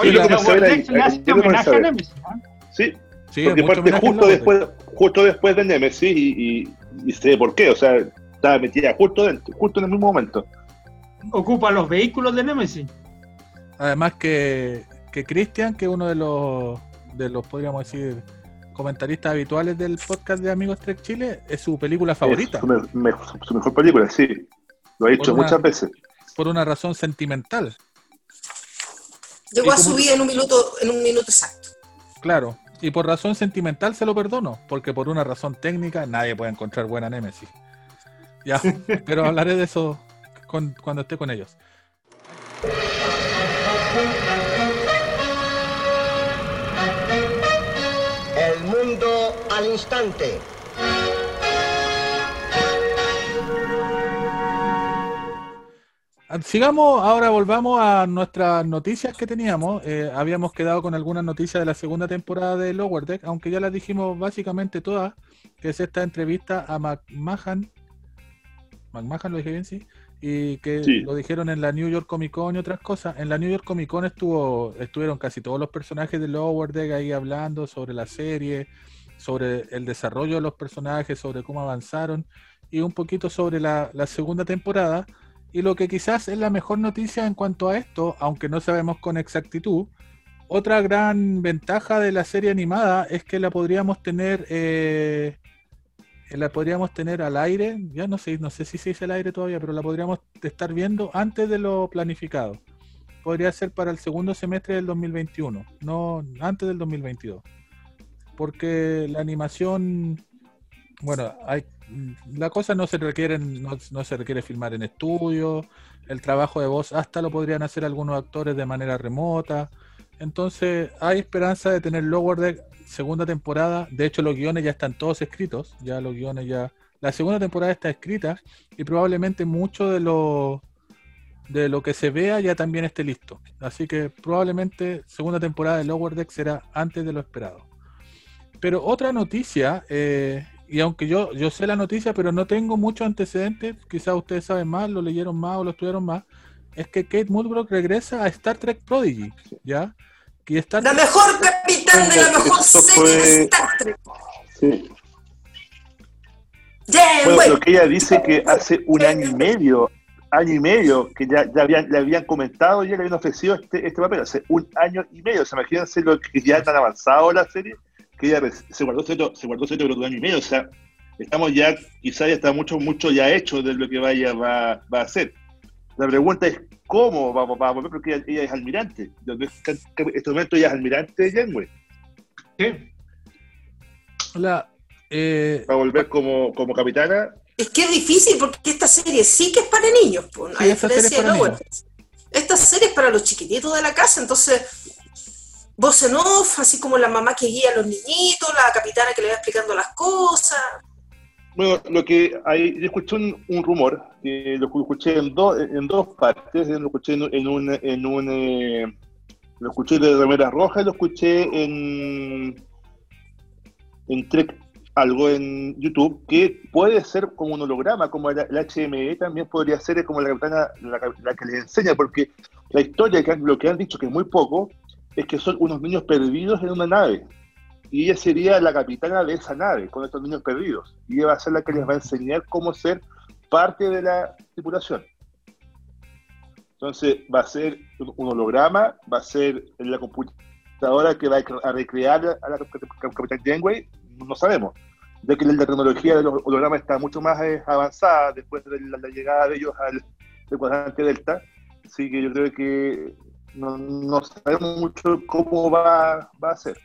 Oye, yo lo la comencé a ver ahí, yo homenaje a. Nemesis, ¿no? sí, Sí, porque mucho parte homenaje justo después, justo después de Nemesis y, y, y sé por qué, o sea, estaba metida justo dentro, justo en el mismo momento. Ocupa los vehículos de Nemesis. Además que, que Cristian, que es uno de los, de los, podríamos decir, comentaristas habituales del podcast de Amigos Trek Chile, es su película favorita, Es su, me- su mejor película, sí. Lo ha dicho una- muchas veces. por una razón sentimental, Llegó ¿Y a subir en un minuto, en un minuto exacto. claro. Y por razón sentimental se lo perdono, porque por una razón técnica nadie puede encontrar buena Nemesis. Ya, *laughs* pero hablaré de eso con- cuando esté con ellos. El mundo al instante. Sigamos, ahora volvamos a nuestras noticias que teníamos. Eh, habíamos quedado con algunas noticias de la segunda temporada de Lower Deck, aunque ya las dijimos básicamente todas, que es esta entrevista a McMahon. McMahon lo dije bien, sí. Y que Sí. lo dijeron en la New York Comic Con y otras cosas. En la New York Comic Con estuvo, estuvieron casi todos los personajes de Lower Deck ahí hablando sobre la serie, sobre el desarrollo de los personajes, sobre cómo avanzaron y un poquito sobre la, la segunda temporada. Y lo que quizás es la mejor noticia en cuanto a esto, aunque no sabemos con exactitud, otra gran ventaja de la serie animada es que la podríamos tener, eh, la podríamos tener al aire, ya no sé, no sé si se dice al aire todavía, pero la podríamos estar viendo antes de lo planificado. Podría ser para el segundo semestre del 2021, no antes del 2022. Porque la animación, bueno, hay, la cosa no se requiere, no, no se requiere filmar en estudio, el trabajo de voz hasta lo podrían hacer algunos actores de manera remota. Entonces hay esperanza de tener Lower Deck segunda temporada. De hecho los guiones ya están todos escritos, ya los guiones ya... La segunda temporada está escrita y probablemente mucho de lo, de lo que se vea ya también esté listo. Así que probablemente segunda temporada de Lower Deck será antes de lo esperado. Pero otra noticia, eh, y aunque yo, yo sé la noticia, pero no tengo muchos antecedentes, quizás ustedes saben más, lo leyeron más o lo estudiaron más, es que Kate Mulgrew regresa a Star Trek Prodigy, ¿ya? Y Star La Trek- mejor capitán de la mejor Eso serie de fue- Star Trek. Sí. Bueno, lo que ella dice que hace un año y medio, año y medio, que ya, ya habían, le habían comentado, ya le habían ofrecido este, este papel, hace un año y medio. O sea, imagínense lo que ya tan avanzado la serie, que ella res- se guardó secreto, se guardó secreto durante un año y medio. O sea, estamos ya, quizás ya está mucho, mucho ya hecho de lo que vaya va, va a hacer. La pregunta es cómo va, va a volver, porque ella, ella es almirante. En este momento ella es almirante de Janeway. Sí. la, eh, Va a volver como, como capitana Es que es difícil porque esta serie sí que es para niños, pues, Sí, a esta serie diferencia es de. Esta serie es para los chiquititos de la casa, entonces voz en off, así como la mamá que guía a los niñitos, la capitana que le va explicando las cosas. Bueno, lo que hay, yo escuché un, rumor, que lo escuché en, dos en dos partes, lo escuché en, un, en un eh, lo escuché de Remera Roja y lo escuché en, en Trek algo en YouTube, que puede ser como un holograma, como el, el HME también podría ser como la capitana, la, la que les enseña, porque la historia, que lo que han dicho, que es muy poco, es que son unos niños perdidos en una nave y ella sería la capitana de esa nave con estos niños perdidos. Y ella va a ser la que les va a enseñar cómo ser parte de la tripulación. Entonces va a ser un holograma, va a ser la computadora que va a recrear a la cap- cap- capitán Janeway, no sabemos. Ya que la tecnología de los hologramas está mucho más eh, avanzada después de la, llegada de ellos al, cuadrante Delta. Así que yo creo que no, no sabemos mucho cómo va, va a ser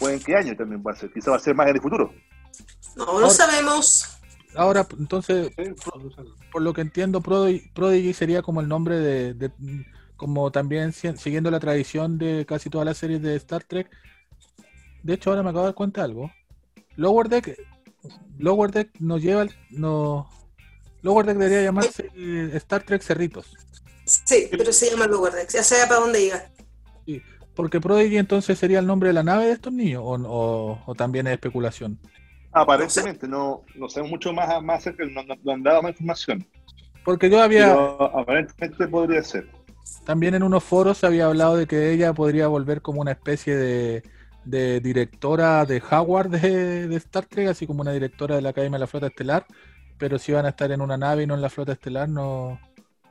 o en qué año también va a ser. Quizá va a ser más en el futuro. No, Ahora- no sabemos. ahora, entonces, por lo que entiendo, Prodigy, Prodigy sería como el nombre de, de- como también si- siguiendo la tradición de casi todas las series de Star Trek. De hecho, ahora me acabo de dar cuenta de algo. Lower Deck, Lower Deck nos lleva, al- no, Lower Deck debería llamarse eh, Star Trek Cerritos, Sí, pero se llama Lower Decks, ya sea para dónde iba. porque Prodigy entonces sería el nombre de la nave de estos niños, o, o- o también es especulación. Aparentemente, no, no sabemos mucho más, más acerca, no, no- no han dado más información. Porque yo había, Pero aparentemente podría ser. También en unos foros se había hablado de que ella podría volver como una especie de, de directora de Howard de, de Star Trek, así como una directora de la Academia de la Flota Estelar, pero si van a estar en una nave y no en la Flota Estelar, no,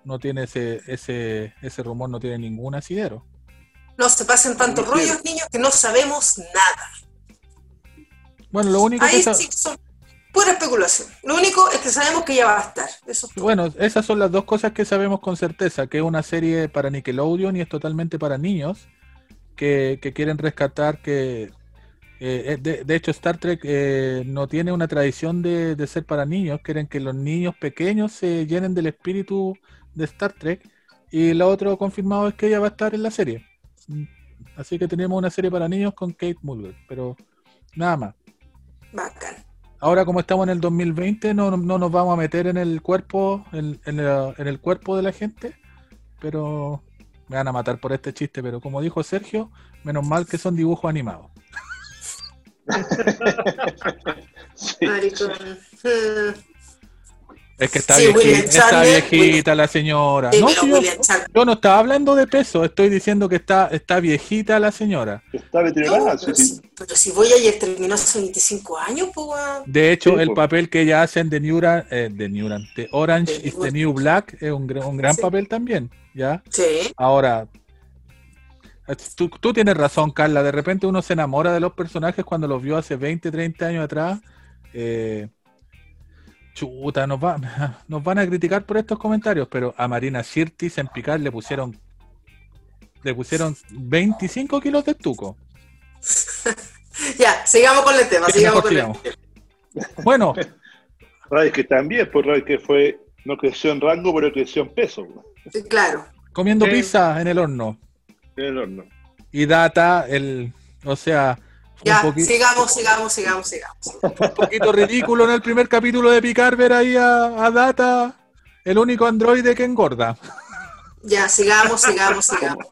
no tiene ese, ese, ese rumor, no tiene ningún asidero. No se pasen tantos rollos, niños, que no sabemos nada. Bueno, lo único que Ahí sa- sí son pura especulación. Lo único es que sabemos que ya va a estar. Eso es. Bueno, esas son las dos cosas que sabemos con certeza, que es una serie para Nickelodeon y es totalmente para niños que, que quieren rescatar que... eh, eh, de, de hecho, Star Trek eh, no tiene una tradición de, de ser para niños, quieren que los niños pequeños se llenen del espíritu de Star Trek y lo otro confirmado es que ella va a estar en la serie. Así que tenemos una serie para niños con Kate Mulgrew, pero nada más. Bacán. Ahora como estamos en el 2020 no, no nos vamos a meter en el cuerpo en, en el, en el cuerpo de la gente, pero me van a matar por este chiste, pero como dijo Sergio, menos mal que son dibujos animados. *laughs* Sí. Es que está, Sí, vieji- William está viejita la señora. Sí, No, si yo, no estaba hablando de peso, estoy diciendo que está, está viejita la señora. Está deteriorada. No, sí, pero, sí. si, pero si voy ayer terminó hace 25 años, pues. De hecho, Sí, el papel que ella hace en The New, eh, The New The Orange is New the New Black es un, gran- un gran Sí. papel también, ¿ya? Sí. Ahora, tú, tú tienes razón, Carla. De repente uno se enamora de los personajes cuando los vio hace 20, 30 años atrás. Eh, chuta, nos, va, *laughs* nos van a criticar por estos comentarios, pero a Marina Sirtis en Picar le pusieron le pusieron 25 kilos de estuco. *laughs* Ya, sigamos con el tema. Sigamos con sigamos. el tema. Bueno, *laughs* Ray que también, pues Ray que fue, no creció en rango, pero creció en peso Sí, Claro. comiendo Sí. pizza en el horno. en el horno. Y Data, el, o sea, Ya, sigamos, sigamos, sigamos, sigamos. un poquito ridículo en el primer capítulo de Picar ver ahí a, a Data, el único androide que engorda. Ya, sigamos, sigamos, sigamos.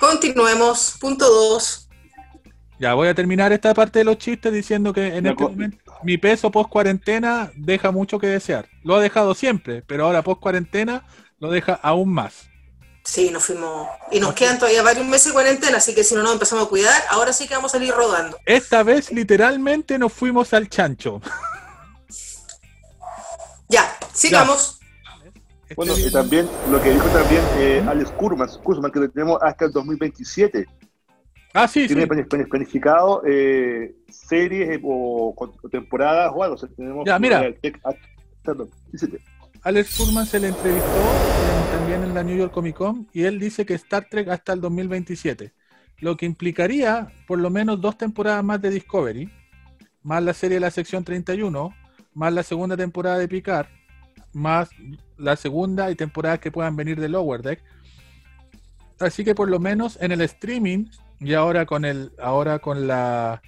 Continuemos. Punto 2. Ya voy a terminar esta parte de los chistes diciendo que en Me este momento mi peso post cuarentena deja mucho que desear. Lo ha dejado siempre, pero ahora post cuarentena lo deja aún más. Sí, nos fuimos. Y nos quedan todavía varios meses de cuarentena, así que si no nos empezamos a cuidar, ahora sí que vamos a salir rodando. Esta vez literalmente nos fuimos al chancho. *laughs* Ya, sigamos. Bueno, y también lo que dijo también eh, Alex Kurman, Kurman, que lo tenemos hasta el 2027. Ah, sí, Tiene sí. plani- plani- planificado eh, series eh, o, o temporadas o algo. O sea, tenemos Ya, mira. hasta el 2027. Alex Furman se le entrevistó en- también en la New York Comic Con y él dice que Star Trek hasta el 2027, lo que implicaría por lo menos dos temporadas más de Discovery, más la serie de la sección 31, más la segunda temporada de Picard, más la segunda y temporadas que puedan venir de Lower Deck. Así que por lo menos en el streaming y ahora con el ahora con la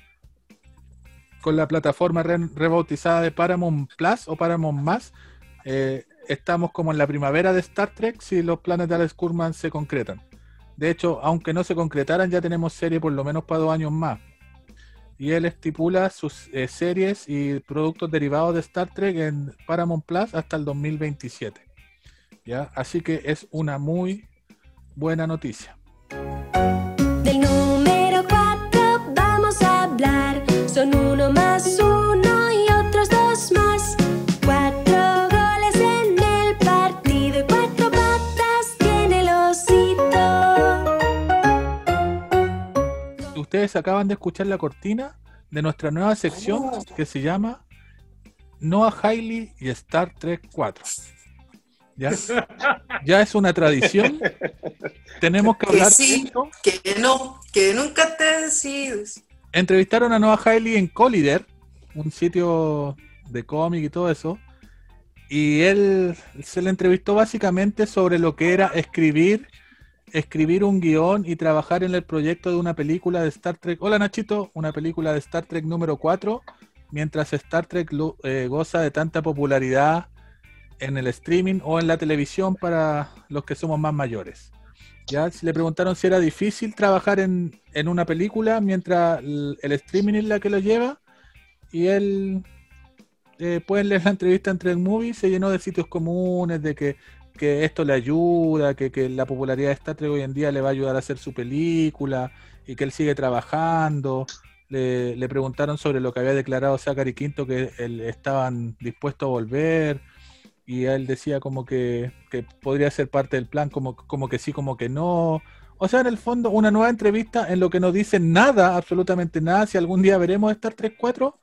con la plataforma re- rebautizada de Paramount Plus o Paramount Más, eh, estamos como en la primavera de Star Trek si los planes de Alex Kurman se concretan. De hecho, aunque no se concretaran, ya tenemos serie por lo menos para dos años más. Y él estipula sus eh, series y productos derivados de Star Trek en Paramount Plus hasta el 2027. ¿Ya? Así que es una muy buena noticia. Ustedes acaban de escuchar la cortina de nuestra nueva sección que se llama Noah Hailey y Star Trek 4. ¿Ya? ya es una tradición. Tenemos que Que hablar de sí, esto. que no, que nunca te decides. Entrevistaron a Noah Hailey en Collider, un sitio de cómic y todo eso. Y él se le entrevistó básicamente sobre lo que era escribir, escribir un guion y trabajar en el proyecto de una película de Star Trek. Hola Nachito, una película de Star Trek número 4, mientras Star Trek eh, goza de tanta popularidad en el streaming o en la televisión para los que somos más mayores. Ya, le preguntaron si era difícil trabajar en, en una película mientras el, streaming es la que lo lleva, y él, eh, pueden leer la entrevista entre el movie, se llenó de sitios comunes, de que, que esto le ayuda, que, que la popularidad de Star Trek hoy en día le va a ayudar a hacer su película, y que él sigue trabajando. Le, le preguntaron sobre lo que había declarado Zachary Quinto, que él- estaban dispuestos a volver y él decía como que, que podría ser parte del plan, como, como que sí, como que no. O sea, en el fondo, una nueva entrevista en lo que no dice nada, absolutamente nada, si algún día veremos Star Trek 4,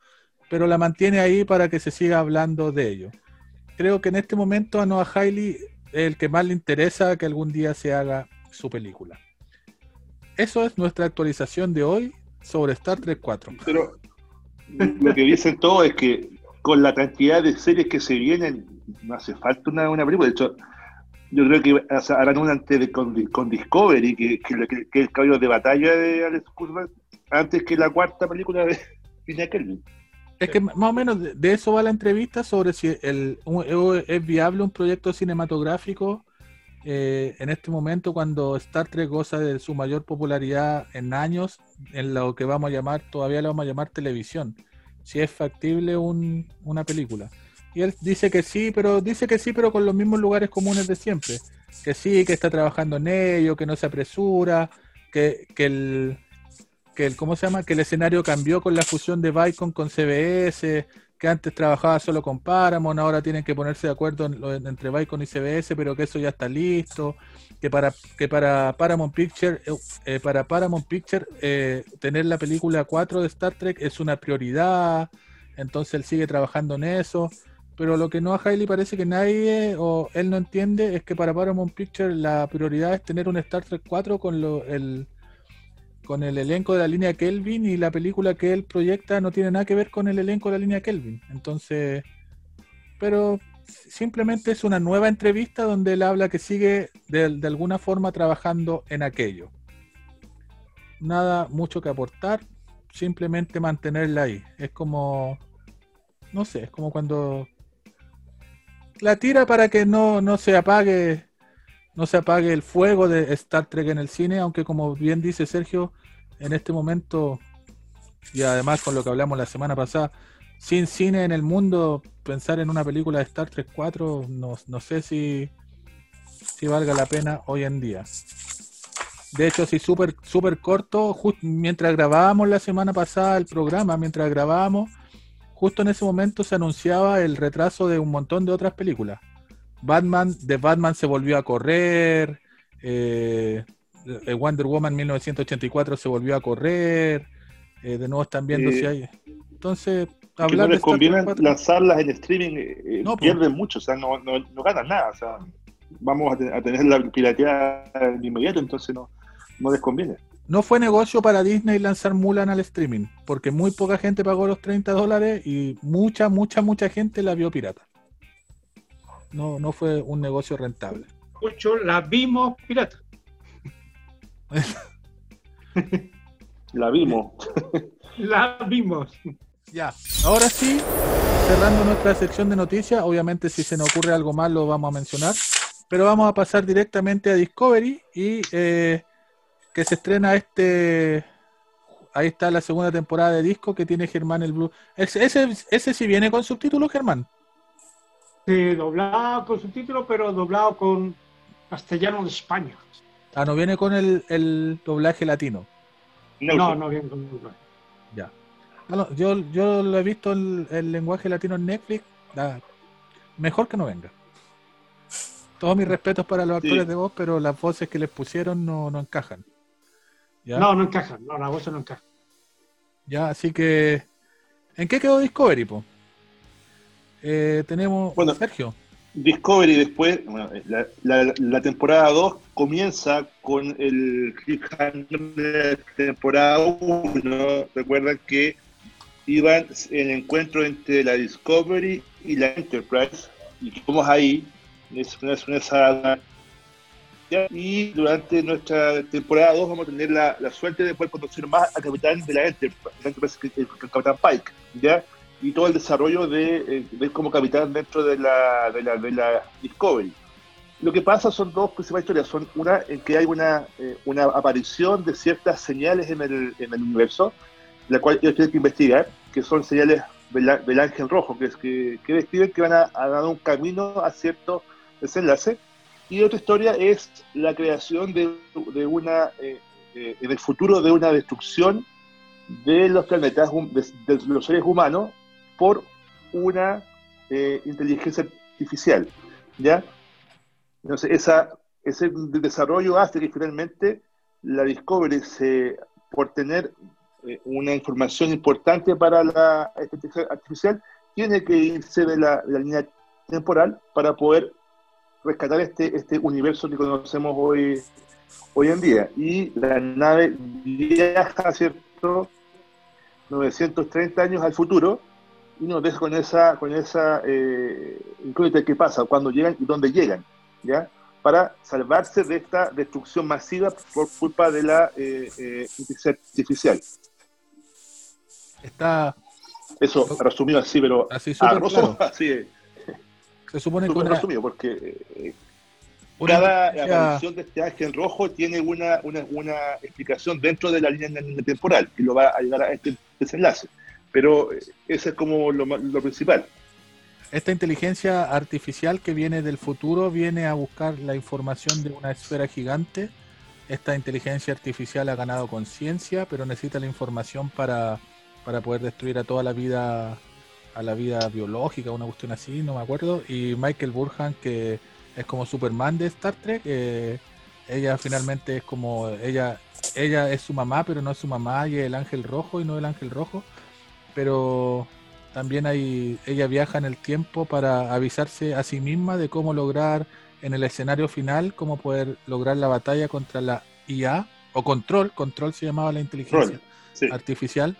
pero la mantiene ahí para que se siga hablando de ello. Creo que en este momento a Noah Hailey el que más le interesa que algún día se haga su película. Eso es nuestra actualización de hoy sobre Star Trek 4. Pero lo que dicen todos es que con la cantidad de series que se vienen, no hace falta una, película. De hecho, yo creo que harán una antes de, con, Discovery, que, que el caballo de batalla de Alex Kurtzman, antes que la cuarta película de Lina Kelvin. Es que más o menos de, eso va la entrevista sobre si el, un- es viable un proyecto cinematográfico eh, en este momento cuando Star Trek goza de su mayor popularidad en años en lo que vamos a llamar, todavía le vamos a llamar televisión. Si es factible un- una película. Y él dice que sí, pero dice que sí, pero con los mismos lugares comunes de siempre. Que sí, que está trabajando en ello, que no se apresura, que, que el, que el, ¿cómo se llama? Que el escenario cambió con la fusión de Vicon con CBS, que antes trabajaba solo con Paramount, ahora tienen que ponerse de acuerdo en lo- entre Vicon y CBS, pero que eso ya está listo, que para que para Paramount Picture, eh, eh, para Paramount Picture eh, tener la película 4 de Star Trek es una prioridad, entonces él sigue trabajando en eso. Pero lo que no a Hailey parece que nadie o él no entiende es que para Paramount Picture la prioridad es tener un Star Trek 4 con lo, el, con el elenco de la línea Kelvin y la película que él proyecta no tiene nada que ver con el elenco de la línea Kelvin. Entonces, pero simplemente es una nueva entrevista donde él habla que sigue de, alguna forma trabajando en aquello. Nada mucho que aportar, simplemente mantenerla ahí. Es como, no sé, es como cuando la tira para que no, no se apague no se apague el fuego de Star Trek en el cine, aunque como bien dice Sergio, en este momento, y además con lo que hablamos la semana pasada, sin cine en el mundo, pensar en una película de Star Trek 4, no, no sé si, si valga la pena hoy en día. De hecho, sí, súper súper corto, mientras grabábamos la semana pasada el programa, mientras grabábamos, justo en ese momento se anunciaba el retraso de un montón de otras películas. Batman, de Batman se volvió a correr, eh, Wonder Woman 1984 se volvió a correr, eh, de nuevo están viendo si hay... Entonces, Que no les conviene 4 lanzarlas en streaming, eh, eh, No, pues. pierden mucho, o sea, no, no, no ganan nada, o sea, vamos a tener la pirateada de inmediato, entonces no, no les conviene. No fue negocio para Disney lanzar Mulan al streaming, porque muy poca gente pagó los 30 dólares y mucha, mucha, mucha gente la vio pirata. No, no fue un negocio rentable. Escucho, la vimos pirata. *laughs* La vimos. *laughs* La vimos. Ya, ahora sí, cerrando nuestra sección de noticias, obviamente si se nos ocurre algo más lo vamos a mencionar, pero vamos a pasar directamente a Discovery y eh, que se estrena este... Ahí está la segunda temporada de disco que tiene Germán el Blue. Ese, ese, ese sí viene con subtítulos, Germán. Sí, doblado con subtítulos, pero doblado con castellano de España. Ah, no viene con el, el doblaje latino. No, no bien con doblaje. Ya. No, no, yo, yo lo he visto el, el lenguaje latino en Netflix. mejor que no venga. Todos mis respetos para los Sí. actores de voz, pero las voces que les pusieron no, no encajan. ¿Ya? No, no encaja. No, la voz no encaja. Ya, así que. ¿En qué quedó Discovery, po? Eh, tenemos. Bueno. Sergio. Discovery después, bueno, la, la- la temporada 2 comienza con el de temporada 1. Recuerdan que iban en encuentro entre la Discovery y la Enterprise, y quedamos ahí, es una, es una esa- y durante nuestra temporada 2 vamos a tener la, la suerte de poder conocer más al capitán de la Enterprise, la Enterprise, el, el capitán Pike, ¿ya? Y todo el desarrollo de, eh, de como capitán dentro de la, de, la, de la Discovery. Lo que pasa son dos principales historias. Son una en que hay una, eh, una aparición de ciertas señales en el, en el universo, la cual ellos tienen que investigar, que son señales del, del ángel rojo, que, es que, que describen que van a, a dar un camino a cierto desenlace. Y otra historia es la creación de, de una, eh, eh, en el futuro, de una destrucción de los planetas, de, de los seres humanos, por una eh, inteligencia artificial. ¿ya? Entonces, ese desarrollo hace que finalmente la Discovery, se, por tener eh, una información importante para la inteligencia artificial, tiene que irse de la, de la línea temporal para poder rescatar este, este universo que conocemos hoy, hoy en día. Y la nave viaja, ¿cierto? 930 años al futuro y nos deja con esa, con esa eh, incógnita qué pasa, cuándo llegan y dónde llegan, ¿ya? Para salvarse de esta destrucción masiva por culpa de la eh, eh, artificial. Está Eso resumido así, pero así a súper grosso, claro. así, eh, Se supone que una, resumido, porque eh, cada aparición de este ángel rojo tiene una, una, una explicación dentro de la línea temporal que lo va a llegar a este desenlace. Pero eh, ese es como lo principal. Esta inteligencia artificial que viene del futuro viene a buscar la información de una esfera gigante. Esta inteligencia artificial ha ganado conciencia, pero necesita la información para, para poder destruir a toda la vida, a la vida biológica, una cuestión así, no me acuerdo. Y Michael Burhan, que es como Superman de Star Trek, eh, ella finalmente es como ella, ella es su mamá, pero no es su mamá, y es el ángel rojo y no el ángel rojo. Pero también hay, ella viaja en el tiempo para avisarse a sí misma de cómo lograr en el escenario final, cómo poder lograr la batalla contra la IA, o control, control se llamaba la inteligencia sí. artificial,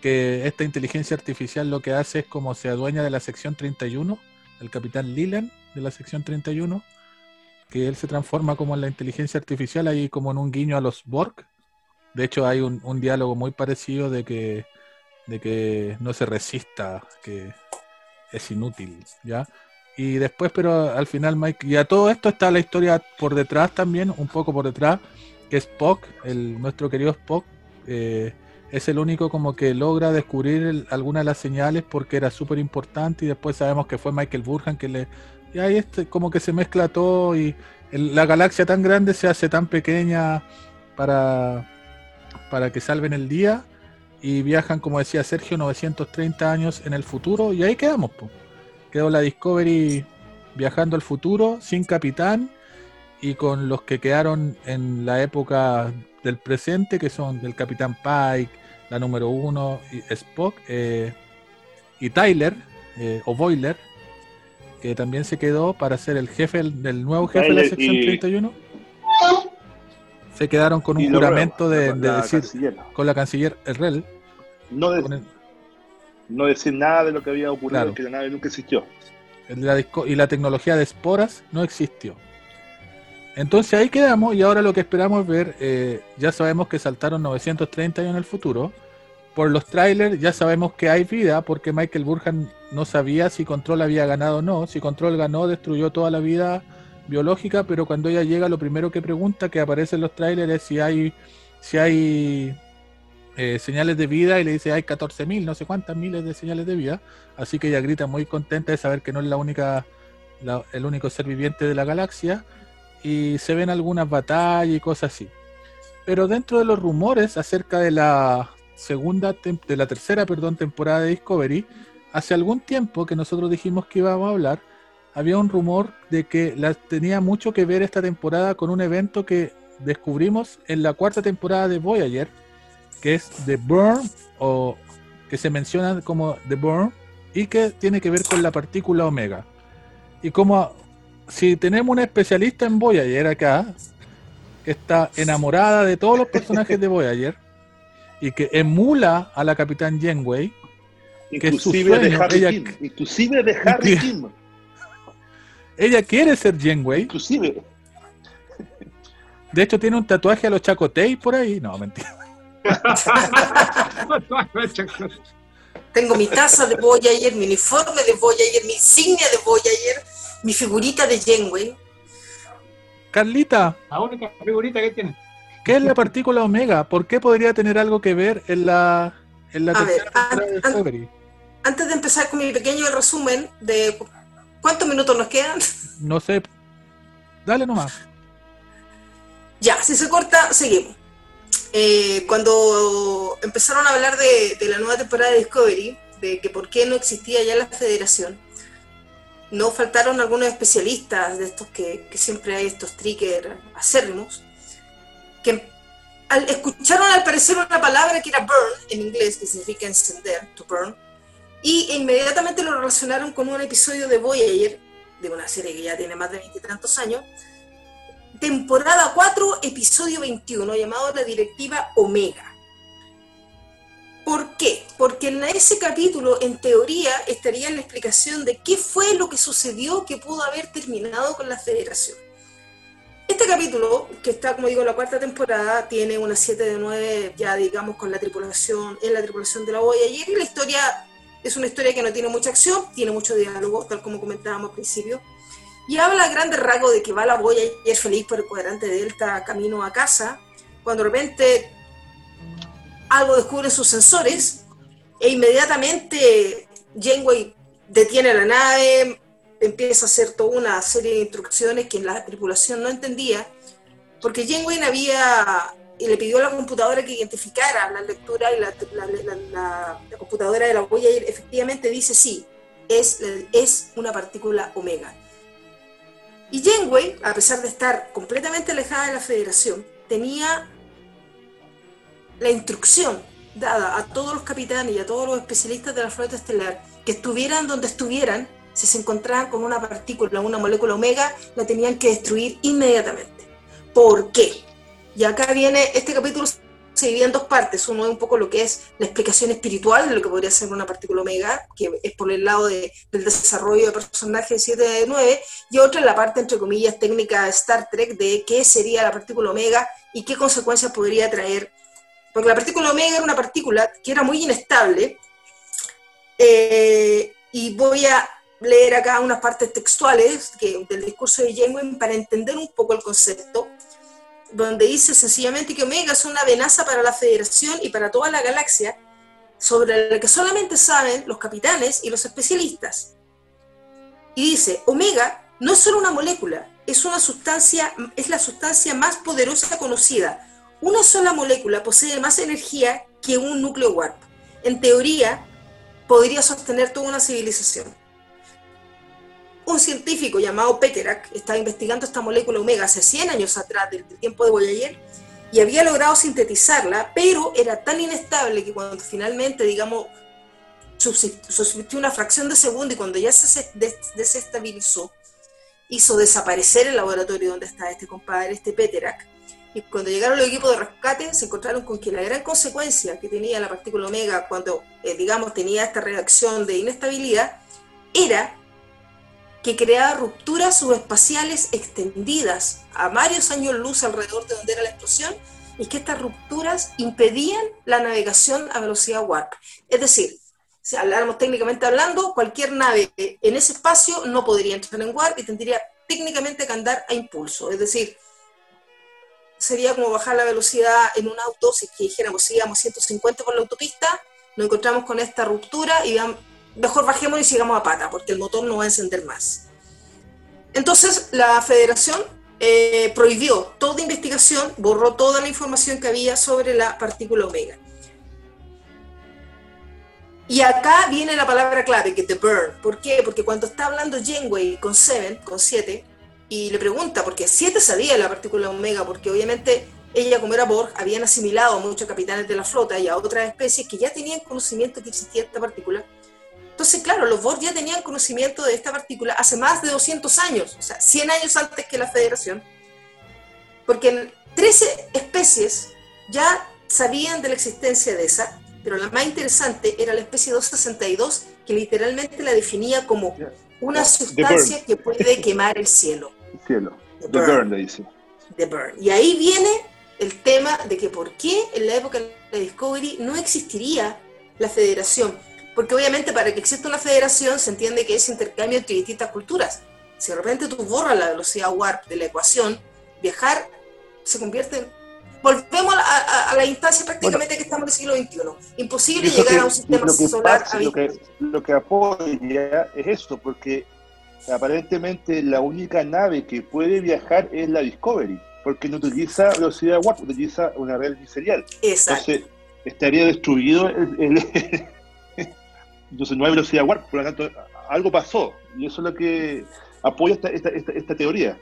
que esta inteligencia artificial lo que hace es como se adueña de la sección 31, el capitán Leland de la sección 31, que él se transforma como en la inteligencia artificial, ahí como en un guiño a los Borg. De hecho hay un, un diálogo muy parecido de que, de que no se resista, que es inútil, ¿ya? Y después, pero al final, Mike, y a todo esto está la historia por detrás también, un poco por detrás, que es Spock, el, nuestro querido Spock, eh, es el único como que logra descubrir algunas de las señales porque era súper importante y después sabemos que fue Michael Burhan que le Y ahí este, como que se mezcla todo y la galaxia tan grande se hace tan pequeña para, para que salven el día y viajan, como decía Sergio, 930 años en el futuro y ahí quedamos. po. Quedó la Discovery viajando al futuro sin capitán y con los que quedaron en la época del presente, que son el capitán Pike, la número uno, y Spock eh, y Tyler eh, o Boiler, que también se quedó para ser el jefe del, nuevo jefe de la sección y- 31. Se quedaron con un juramento de, decir canciller. con la canciller Errel. No, de- con el- no decir nada de lo que había ocurrido, Claro. que la nave nunca existió. la disco- y la tecnología de esporas no existió. Entonces ahí quedamos y ahora lo que esperamos ver, eh, ya sabemos que saltaron 930 años en el futuro. Por los trailers ya sabemos que hay vida porque Michael Burhan no sabía si Control había ganado o no. Si Control ganó, destruyó toda la vida biológica, pero cuando ella llega lo primero que pregunta que aparece en los trailers es si hay, si hay eh, señales de vida y le dice hay 14.000, no sé cuántas miles de señales de vida. Así que ella grita muy contenta de saber que no es la única, el único ser viviente de la galaxia. Y se ven algunas batallas y cosas así. Pero dentro de los rumores acerca de la segunda, de la tercera, perdón, temporada de Discovery, hace algún tiempo que nosotros dijimos que íbamos a hablar, había un rumor de que la, tenía mucho que ver esta temporada con un evento que descubrimos en la cuarta temporada de Voyager, que es The Burn, o que se menciona como The Burn, y que tiene que ver con la partícula omega. Y como si tenemos una especialista en Voyager acá, que está enamorada de todos los personajes de Voyager, y que emula a la capitán Janeway, Que es su Inclusive de sueño, Harry ella- Kim. Inclusive de Harry Inclusive- *laughs* Kim. Ella quiere ser Janeway, Inclusive. de hecho tiene un tatuaje a los Chacotay por ahí, no, mentira. *laughs* Tengo mi taza de Voyager, mi uniforme de Voyager, mi insignia de Voyager, mi figurita de Janeway. Carlita, La única figurita que tiene. ¿qué es la partícula omega? ¿Por qué podría tener algo que ver en la, en la A ver, de an-? Antes de empezar con mi pequeño resumen de cuántos minutos nos quedan, No sé. Dale nomás. ya, si se corta, seguimos. Eh, cuando empezaron a hablar de, de la nueva temporada de Discovery, de que por qué no existía ya la federación, no faltaron algunos especialistas de estos que, que siempre hay, estos trickers acérrimos, que al, escucharon al parecer una palabra que era burn en inglés, que significa encender, to burn, y inmediatamente lo relacionaron con un episodio de Voyager, de una serie que ya tiene más de veintitantos años, temporada 4, episodio 21, llamado La Directiva Omega. ¿Por qué? Porque en ese capítulo, en teoría, estaría la explicación de qué fue lo que sucedió que pudo haber terminado con la federación. Este capítulo, que está, como digo, en la cuarta temporada, tiene una 7 de 9, ya digamos, con la tripulación, en la tripulación de la Voyager, y la historia es una historia que no tiene mucha acción, tiene mucho diálogo, tal como comentábamos al principio, y habla a grandes rasgos de que va la Voyager feliz por el cuadrante Delta camino a casa, cuando de repente algo descubre sus sensores, e inmediatamente Janeway detiene la nave, empieza a hacer toda una serie de instrucciones que la tripulación no entendía, porque Janeway había y le pidió a la computadora que identificara la lectura y la, computadora de la Voyager efectivamente dice sí, es, es una partícula omega. Y Janeway, a pesar de estar completamente alejada de la Federación, tenía la instrucción dada a todos los capitanes y a todos los especialistas de la flota estelar que estuvieran donde estuvieran, si se encontraban con una partícula, una molécula omega, la tenían que destruir inmediatamente. ¿Por qué? Y acá viene, este capítulo se divide en dos partes. Uno es un poco lo que es la explicación espiritual de lo que podría ser una partícula omega, que es por el lado de- del desarrollo de personaje 7 de 9, y otra es la parte, entre comillas, técnica de Star Trek de qué sería la partícula omega y qué consecuencias podría traer. Porque la partícula omega era una partícula que era muy inestable, eh, y voy a leer acá unas partes textuales que, del discurso de Janeway para entender un poco el concepto donde dice sencillamente que Omega es una amenaza para la Federación y para toda la galaxia, sobre la que solamente saben los capitanes y los especialistas. y dice, omega no es solo una molécula, es una sustancia, es la sustancia más poderosa conocida. Una sola molécula posee más energía que un núcleo warp. En teoría, podría sostener toda una civilización. Un científico llamado Peterak estaba investigando esta molécula omega hace 100 años atrás, del, tiempo de Voyager, y había logrado sintetizarla, pero era tan inestable que cuando finalmente, digamos, subsistió una fracción de segundo y cuando ya se des- desestabilizó, hizo desaparecer el laboratorio donde está este compadre, este Peterak. Y cuando llegaron los equipos de rescate, se encontraron con que la gran consecuencia que tenía la partícula omega cuando, eh, digamos, tenía esta reacción de inestabilidad, era que creaba rupturas subespaciales extendidas a varios años luz alrededor de donde era la explosión, y que estas rupturas impedían la navegación a velocidad warp. Es decir, si habláramos técnicamente hablando, cualquier nave en ese espacio no podría entrar en warp y tendría técnicamente que andar a impulso. Es decir, sería como bajar la velocidad en un auto, si que dijéramos, si íbamos 150 por la autopista, nos encontramos con esta ruptura y mejor bajemos y sigamos a pata, porque el motor no va a encender más. Entonces, la federación eh, prohibió toda investigación, borró toda la información que había sobre la partícula omega. Y acá viene la palabra clave, que te burn. ¿Por qué? Porque cuando está hablando Janeway con Seven, con 7, y le pregunta, porque 7 sabía la partícula omega, porque obviamente ella, como era Borg, habían asimilado a muchos capitanes de la flota y a otras especies que ya tenían conocimiento que existía esta partícula. Entonces, claro, los Borg ya tenían conocimiento de esta partícula hace más de 200 años, o sea, 100 años antes que la Federación, porque en 13 especies ya sabían de la existencia de esa, pero la más interesante era la especie 262, que literalmente la definía como una sustancia que puede *laughs* quemar el cielo. Cielo. The The burn. Burn le dice. The Burn. Y ahí viene el tema de que por qué en la época de la Discovery no existiría la federación. Porque obviamente para que exista una federación se entiende que es intercambio entre distintas culturas. Si de repente tú borras la velocidad warp de la ecuación, viajar se convierte en... Volvemos a, la- a- a la instancia prácticamente que estamos en el siglo XXI. Imposible llegar que- a un sistema lo que solar pasa, lo que, lo que apoya es esto, porque aparentemente la única nave que puede viajar es la Discovery, porque no utiliza velocidad warp, utiliza una red serial. Exacto. Entonces, estaría destruido el, el- *laughs* entonces no hay velocidad warp, por lo tanto, algo pasó, y eso es lo que apoya esta, esta, esta, teoría.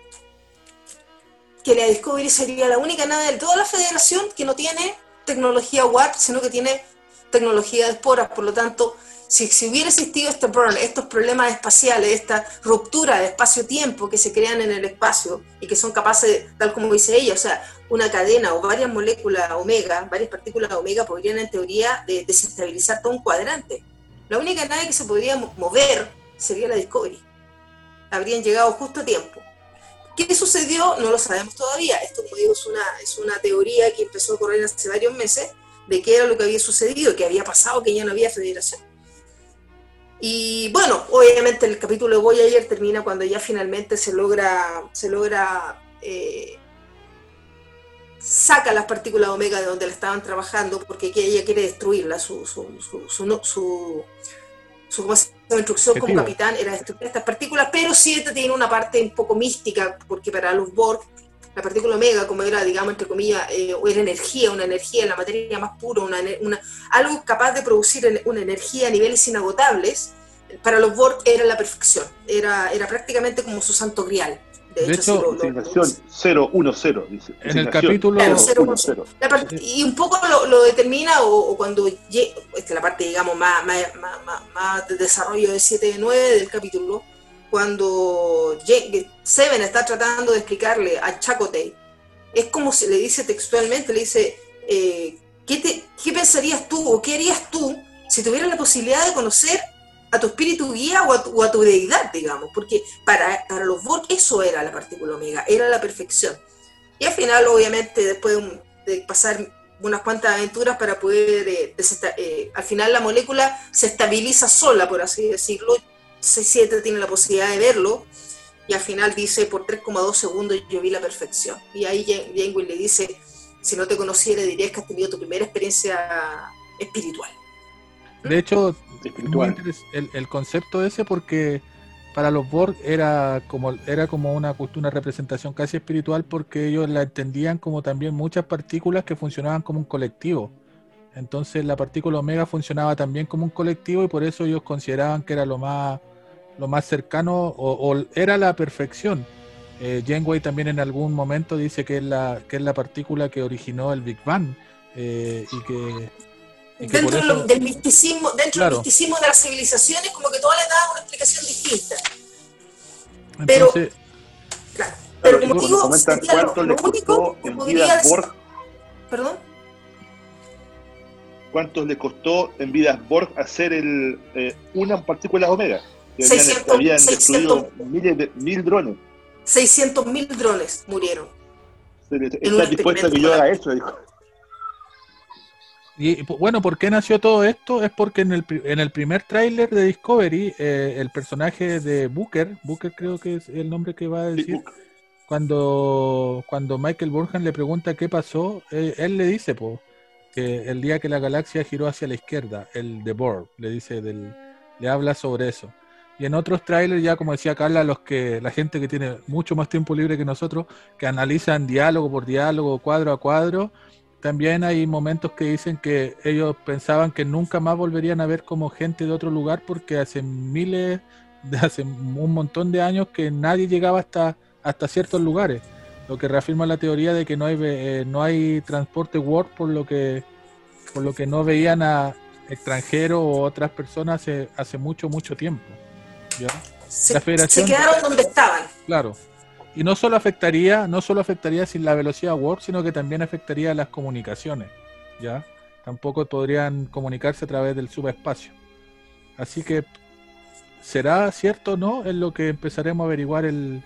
que la Discovery sería la única nave de toda la federación que no tiene tecnología warp, sino que tiene tecnología de esporas. Por lo tanto, si, hubiera existido este estos problemas espaciales, esta ruptura de espacio-tiempo que se crean en el espacio y que son capaces, tal como dice ella, o sea, una cadena o varias moléculas omega, varias partículas omega podrían en teoría de- desestabilizar todo un cuadrante. La única nave que se podría mo- mover sería la Discovery. Habrían llegado justo a tiempo. ¿Qué sucedió? No lo sabemos todavía. Esto, como digo, es una, es una teoría que empezó a correr hace varios meses de qué era lo que había sucedido, que había pasado, que ya no había federación. Y bueno, obviamente el capítulo de Voyager termina cuando ya finalmente se logra, se logra, eh, saca las partículas omega de donde la estaban trabajando, porque que ella quiere destruirla, su, su, su, su, no- su, su- ¿cómo se llama? instrucción como capitán era destruir estas partículas, pero sí esta tiene una parte un poco mística, porque para los Borg, la partícula omega, como era, digamos, entre comillas, eh, era energía, una energía, la materia más pura, una, algo capaz de producir una energía a niveles inagotables, para los Borg era la perfección, era, era prácticamente como su santo grial. De, De hecho, hecho, lo- lo- Designación 010, dice. En el capítulo- Claro, 010. La par- y un poco lo, lo determina o, o cuando lle- esta es la parte digamos más, más, más, más- más de desarrollo de 7 de 9 del capítulo cuando Seven está tratando de explicarle a Chakotay es como si le dice textualmente le dice eh, ¿qué, te- ¿qué pensarías tú o qué harías tú si tuvieras la posibilidad de conocer a tu espíritu guía o a tu, deidad digamos porque para, para los Borg eso era la partícula omega era la perfección y al final, obviamente, después de, pasar unas cuantas aventuras para poder, eh, eh, al final la molécula se estabiliza sola, por así decirlo. C7 tiene la posibilidad de verlo y al final dice, por 3,2 segundos yo vi la perfección. Y ahí Jan- Janeway le dice, si no te conociera dirías que has tenido tu primera experiencia espiritual. De hecho, muy el, el concepto ese porque para los Borg era como era como una, una representación casi espiritual porque ellos la entendían como también muchas partículas que funcionaban como un colectivo. Entonces la partícula omega funcionaba también como un colectivo y por eso ellos consideraban que era lo más lo más cercano o, o era la perfección. Eh, Janeway también en algún momento dice que es la que es la partícula que originó el Big Bang eh, y que Dentro eso- del misticismo, dentro Claro. del misticismo de las civilizaciones, como que todas le daban una explicación distinta. pero- entonces, Claro. Pero como Claro, digo, lo, lo le único costó que en podría vidas decir. Borg, Perdón. cuánto le costó en vidas Borg hacer el eh, una partícula omega. Que habían, 600, habían 600. destruido miles de, mil drones. 600.000 drones murieron. Se le- En un Está dispuesto a que yo haga eso, dijo. Y bueno, ¿por qué nació todo esto? Es porque en el, en el primer tráiler de Discovery, eh, el personaje de Booker, Booker creo que es el nombre que va a decir, cuando, cuando Michael Burhan le pregunta qué pasó, eh, él le dice po, que el día que la galaxia giró hacia la izquierda, el de Borg, le dice del, le habla sobre eso. Y en otros trailers, ya como decía Carla, los que, la gente que tiene mucho más tiempo libre que nosotros, que analizan diálogo por diálogo, cuadro a cuadro, también hay momentos que dicen que ellos pensaban que nunca más volverían a ver como gente de otro lugar porque hace miles, de *laughs* hace un montón de años que nadie llegaba hasta, hasta ciertos lugares. Lo que reafirma la teoría de que no hay eh, no hay transporte Warp por lo que por lo que no veían a extranjeros o otras personas hace, hace mucho mucho tiempo. ¿ya? Se, La federación- se quedaron donde estaban. Claro. Y no solo afectaría, no solo afectaría sin la velocidad warp, sino que también afectaría las comunicaciones, ¿ya? Tampoco podrían comunicarse a través del subespacio. Así que será cierto o no es lo que empezaremos a averiguar el,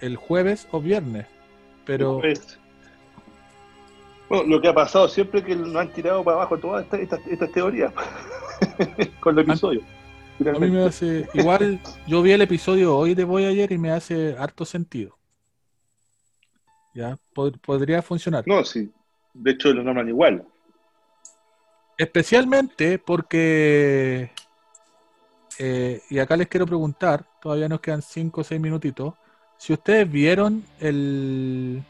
el jueves o viernes. Pero Pues, bueno, lo que ha pasado siempre es que nos han tirado para abajo todas estas estas- estas teorías *laughs* con los episodios. A mí me hace igual yo vi el episodio hoy de Voyager y me hace harto sentido. Ya, Pod- podría funcionar. No, sí. De hecho, lo nombran igual. Especialmente porque, eh, y acá les quiero preguntar, todavía nos quedan 5 o 6 minutitos, si ustedes vieron el,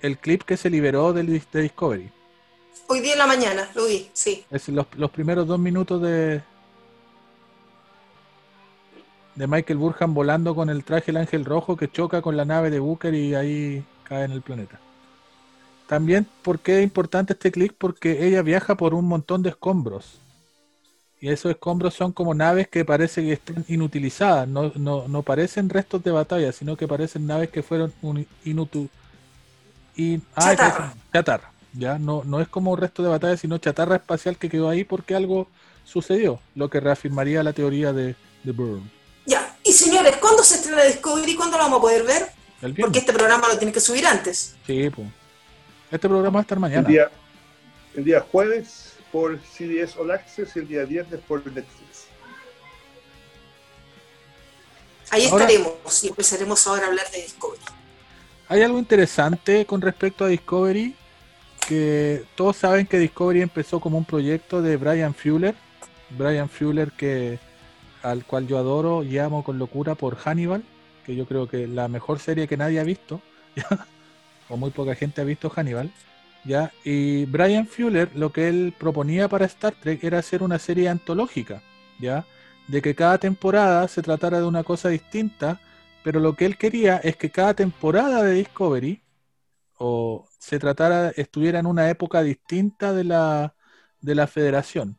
el clip que se liberó del, de Discovery. Hoy día en la mañana, lo vi, sí. Es los, los primeros dos minutos de, de Michael Burhan volando con el traje el ángel rojo que choca con la nave de Booker y ahí cae en el planeta. También, ¿por qué es importante este clip? Porque ella viaja por un montón de escombros. Y esos escombros son como naves que parece que están inutilizadas. No, no, no parecen restos de batalla, sino que parecen naves que fueron inutu- in- ay, Chatarra. chatarra. Ya no, no es como un resto de batalla, sino chatarra espacial que quedó ahí porque algo sucedió, lo que reafirmaría la teoría de, de Byrne. Y señores, ¿cuándo se estrena Discovery? ¿Cuándo lo vamos a poder ver? El Porque este programa lo tiene que subir antes. Sí, pues. Este programa va a estar El mañana. día, el día jueves por CBS All Access y el día viernes por Netflix. Ahí Ahora- estaremos y empezaremos ahora a hablar de Discovery. Hay algo interesante con respecto a Discovery, que todos saben que Discovery empezó como un proyecto de Brian Fuller, Brian Fuller que al cual yo adoro y amo con locura por Hannibal, que yo creo que es la mejor serie que nadie ha visto, *laughs* ¿ya? o muy poca gente ha visto Hannibal, ya. Y Brian Fuller lo que él proponía para Star Trek era hacer una serie antológica, ya, de que cada temporada se tratara de una cosa distinta pero lo que él quería es que cada temporada de Discovery o se tratara, estuviera en una época distinta de la, de la federación.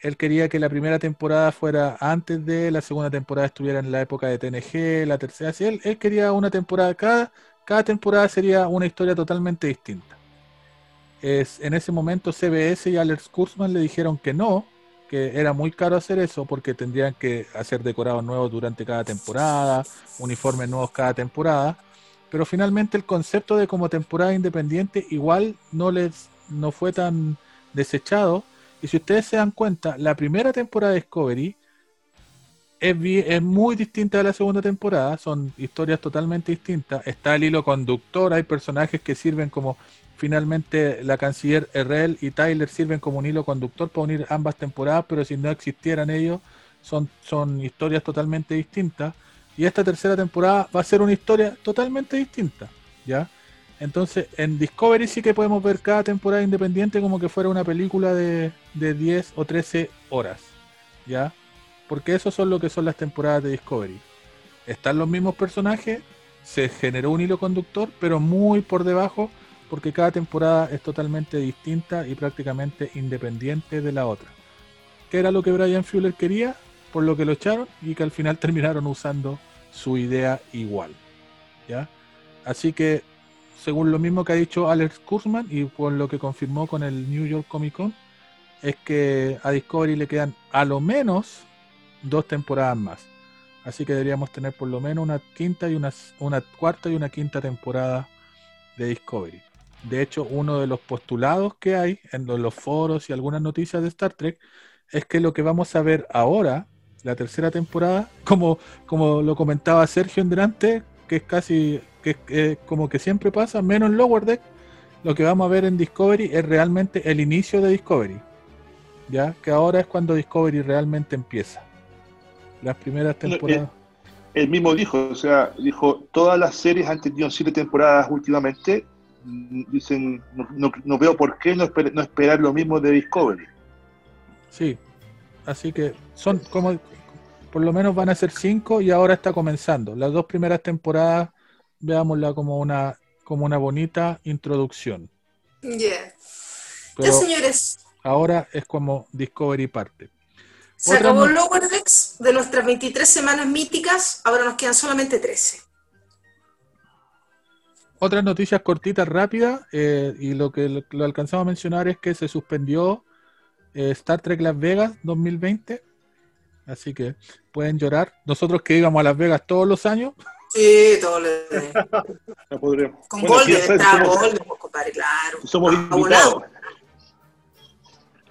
Él quería que la primera temporada fuera antes de, la segunda temporada estuviera en la época de TNG, la tercera, así él, él quería una temporada, cada, cada temporada sería una historia totalmente distinta. Es, en ese momento CBS y Alex Kurzman le dijeron que no, que era muy caro hacer eso porque tendrían que hacer decorados nuevos durante cada temporada, uniformes nuevos cada temporada, pero finalmente el concepto de como temporada independiente igual no les no fue tan desechado y si ustedes se dan cuenta, la primera temporada de Discovery es, muy distinta de la segunda temporada, son historias totalmente distintas, está el hilo conductor, hay personajes que sirven como finalmente la canciller Errel y Tyler sirven como un hilo conductor para unir ambas temporadas, pero si no existieran ellos, son, son historias totalmente distintas. Y esta tercera temporada va a ser una historia totalmente distinta, ¿ya? Entonces, en Discovery sí que podemos ver cada temporada independiente como que fuera una película de, de 10 o 13 horas, ¿ya? Porque eso son lo que son las temporadas de Discovery. Están los mismos personajes, se generó un hilo conductor, pero muy por debajo, porque cada temporada es totalmente distinta y prácticamente independiente de la otra. ¿Qué era lo que Brian Fuller quería? Por lo que lo echaron y que al final *laughs* terminaron usando su idea igual. ¿Ya? Así que, según lo mismo que ha dicho Alex Kurzman y por lo que confirmó con el New York Comic Con, es que a Discovery le quedan a lo menos dos temporadas más. Así que deberíamos tener por lo menos una quinta y una, una cuarta y una quinta temporada de Discovery. De hecho, uno de los postulados que hay en lo- los foros y algunas noticias de Star Trek es que lo que vamos a ver ahora, la tercera temporada, como, como lo comentaba Sergio en delante, que es casi que eh, como que siempre pasa, menos en Lower Deck, lo que vamos a ver en Discovery es realmente el inicio de Discovery. Ya, que ahora es cuando Discovery realmente empieza. Las primeras eh, temporadas. Él mismo dijo, o sea, dijo, todas las series han tenido siete temporadas últimamente. Mm, Dicen, no, no- no veo por qué no, esper- no esperar lo mismo de Discovery. Sí, así que son como, por lo menos van a ser cinco y ahora está comenzando. Las dos primeras temporadas, veámosla como una, como una bonita introducción. Ya. Ya, Pero señores, ahora es como Discovery parte. se Otra acabó Lower Decks. De nuestras 23 semanas míticas, ahora nos quedan solamente 13. Otras noticias cortitas, rápidas, eh, y lo que lo, lo alcanzamos a mencionar es que se suspendió eh, Star Trek Las Vegas 2020. Así que pueden llorar. Nosotros que íbamos a Las Vegas todos los años, *laughs* Sí, todo lo *laughs* No podremos. Con Bueno, Golden, está somos- Golden, pues, compadre, claro. somos invitados.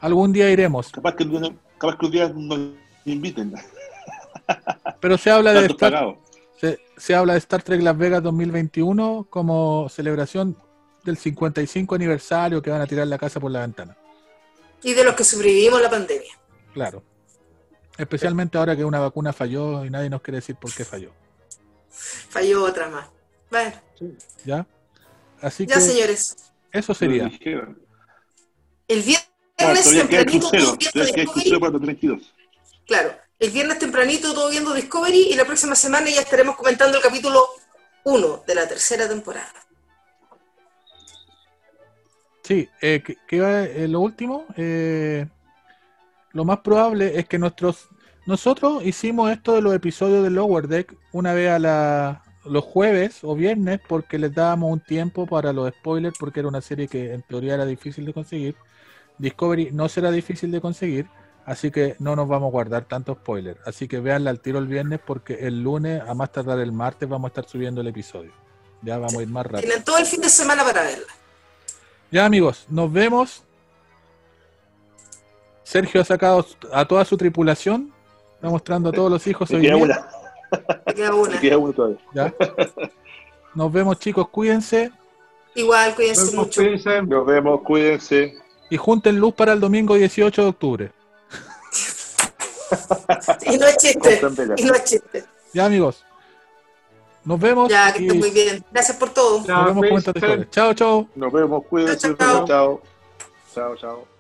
algún día iremos. Capaz que, un día- capaz que un día nos inviten. *laughs* Pero se habla de Star, se, se habla de Star Trek Las Vegas 2021 como celebración del 55 aniversario que van a tirar la casa por la ventana. Y de los que sobrevivimos la pandemia. Claro. Especialmente ahora que una vacuna falló y nadie nos quiere decir por qué falló. Falló otra más. Bueno, ¿Ya? Así ya que señores. eso sería. El Ah, viernes el tempranito crucero. todo viendo Todavía queda el crucero Discovery. para los 32. Claro, el viernes tempranito todo viendo Discovery y la próxima semana ya estaremos comentando el capítulo 1 de la tercera temporada. Sí, eh, que, que iba, eh, lo último, eh, lo más probable es que nuestros nosotros hicimos esto de los episodios de Lower Deck una vez a la, los jueves o viernes porque les dábamos un tiempo para los spoilers porque era una serie que en teoría era difícil de conseguir. Discovery no será difícil de conseguir, así que no nos vamos a guardar tanto spoiler. Así que véanla al tiro el viernes porque el lunes, a más tardar el martes, vamos a estar subiendo el episodio. Ya vamos a ir más rápido. Tienen todo el fin de semana para verla. Ya amigos, nos vemos. Sergio ha sacado a toda su tripulación, está mostrando a todos los hijos hoy queda día, una. Queda una. Queda una todavía. ¿ya? Nos vemos chicos, cuídense Igual, cuídense Entonces, mucho. cuídense. Nos vemos, cuídense. y junten luz para el domingo 18 de octubre. *laughs* Y no es chiste. Y no es chiste. Ya amigos, nos vemos. Ya, que y estén muy bien. Gracias por todo. Nos vemos. Chao, chao. Nos vemos, cuídense. Chao, chao. Chao. Chao, chao.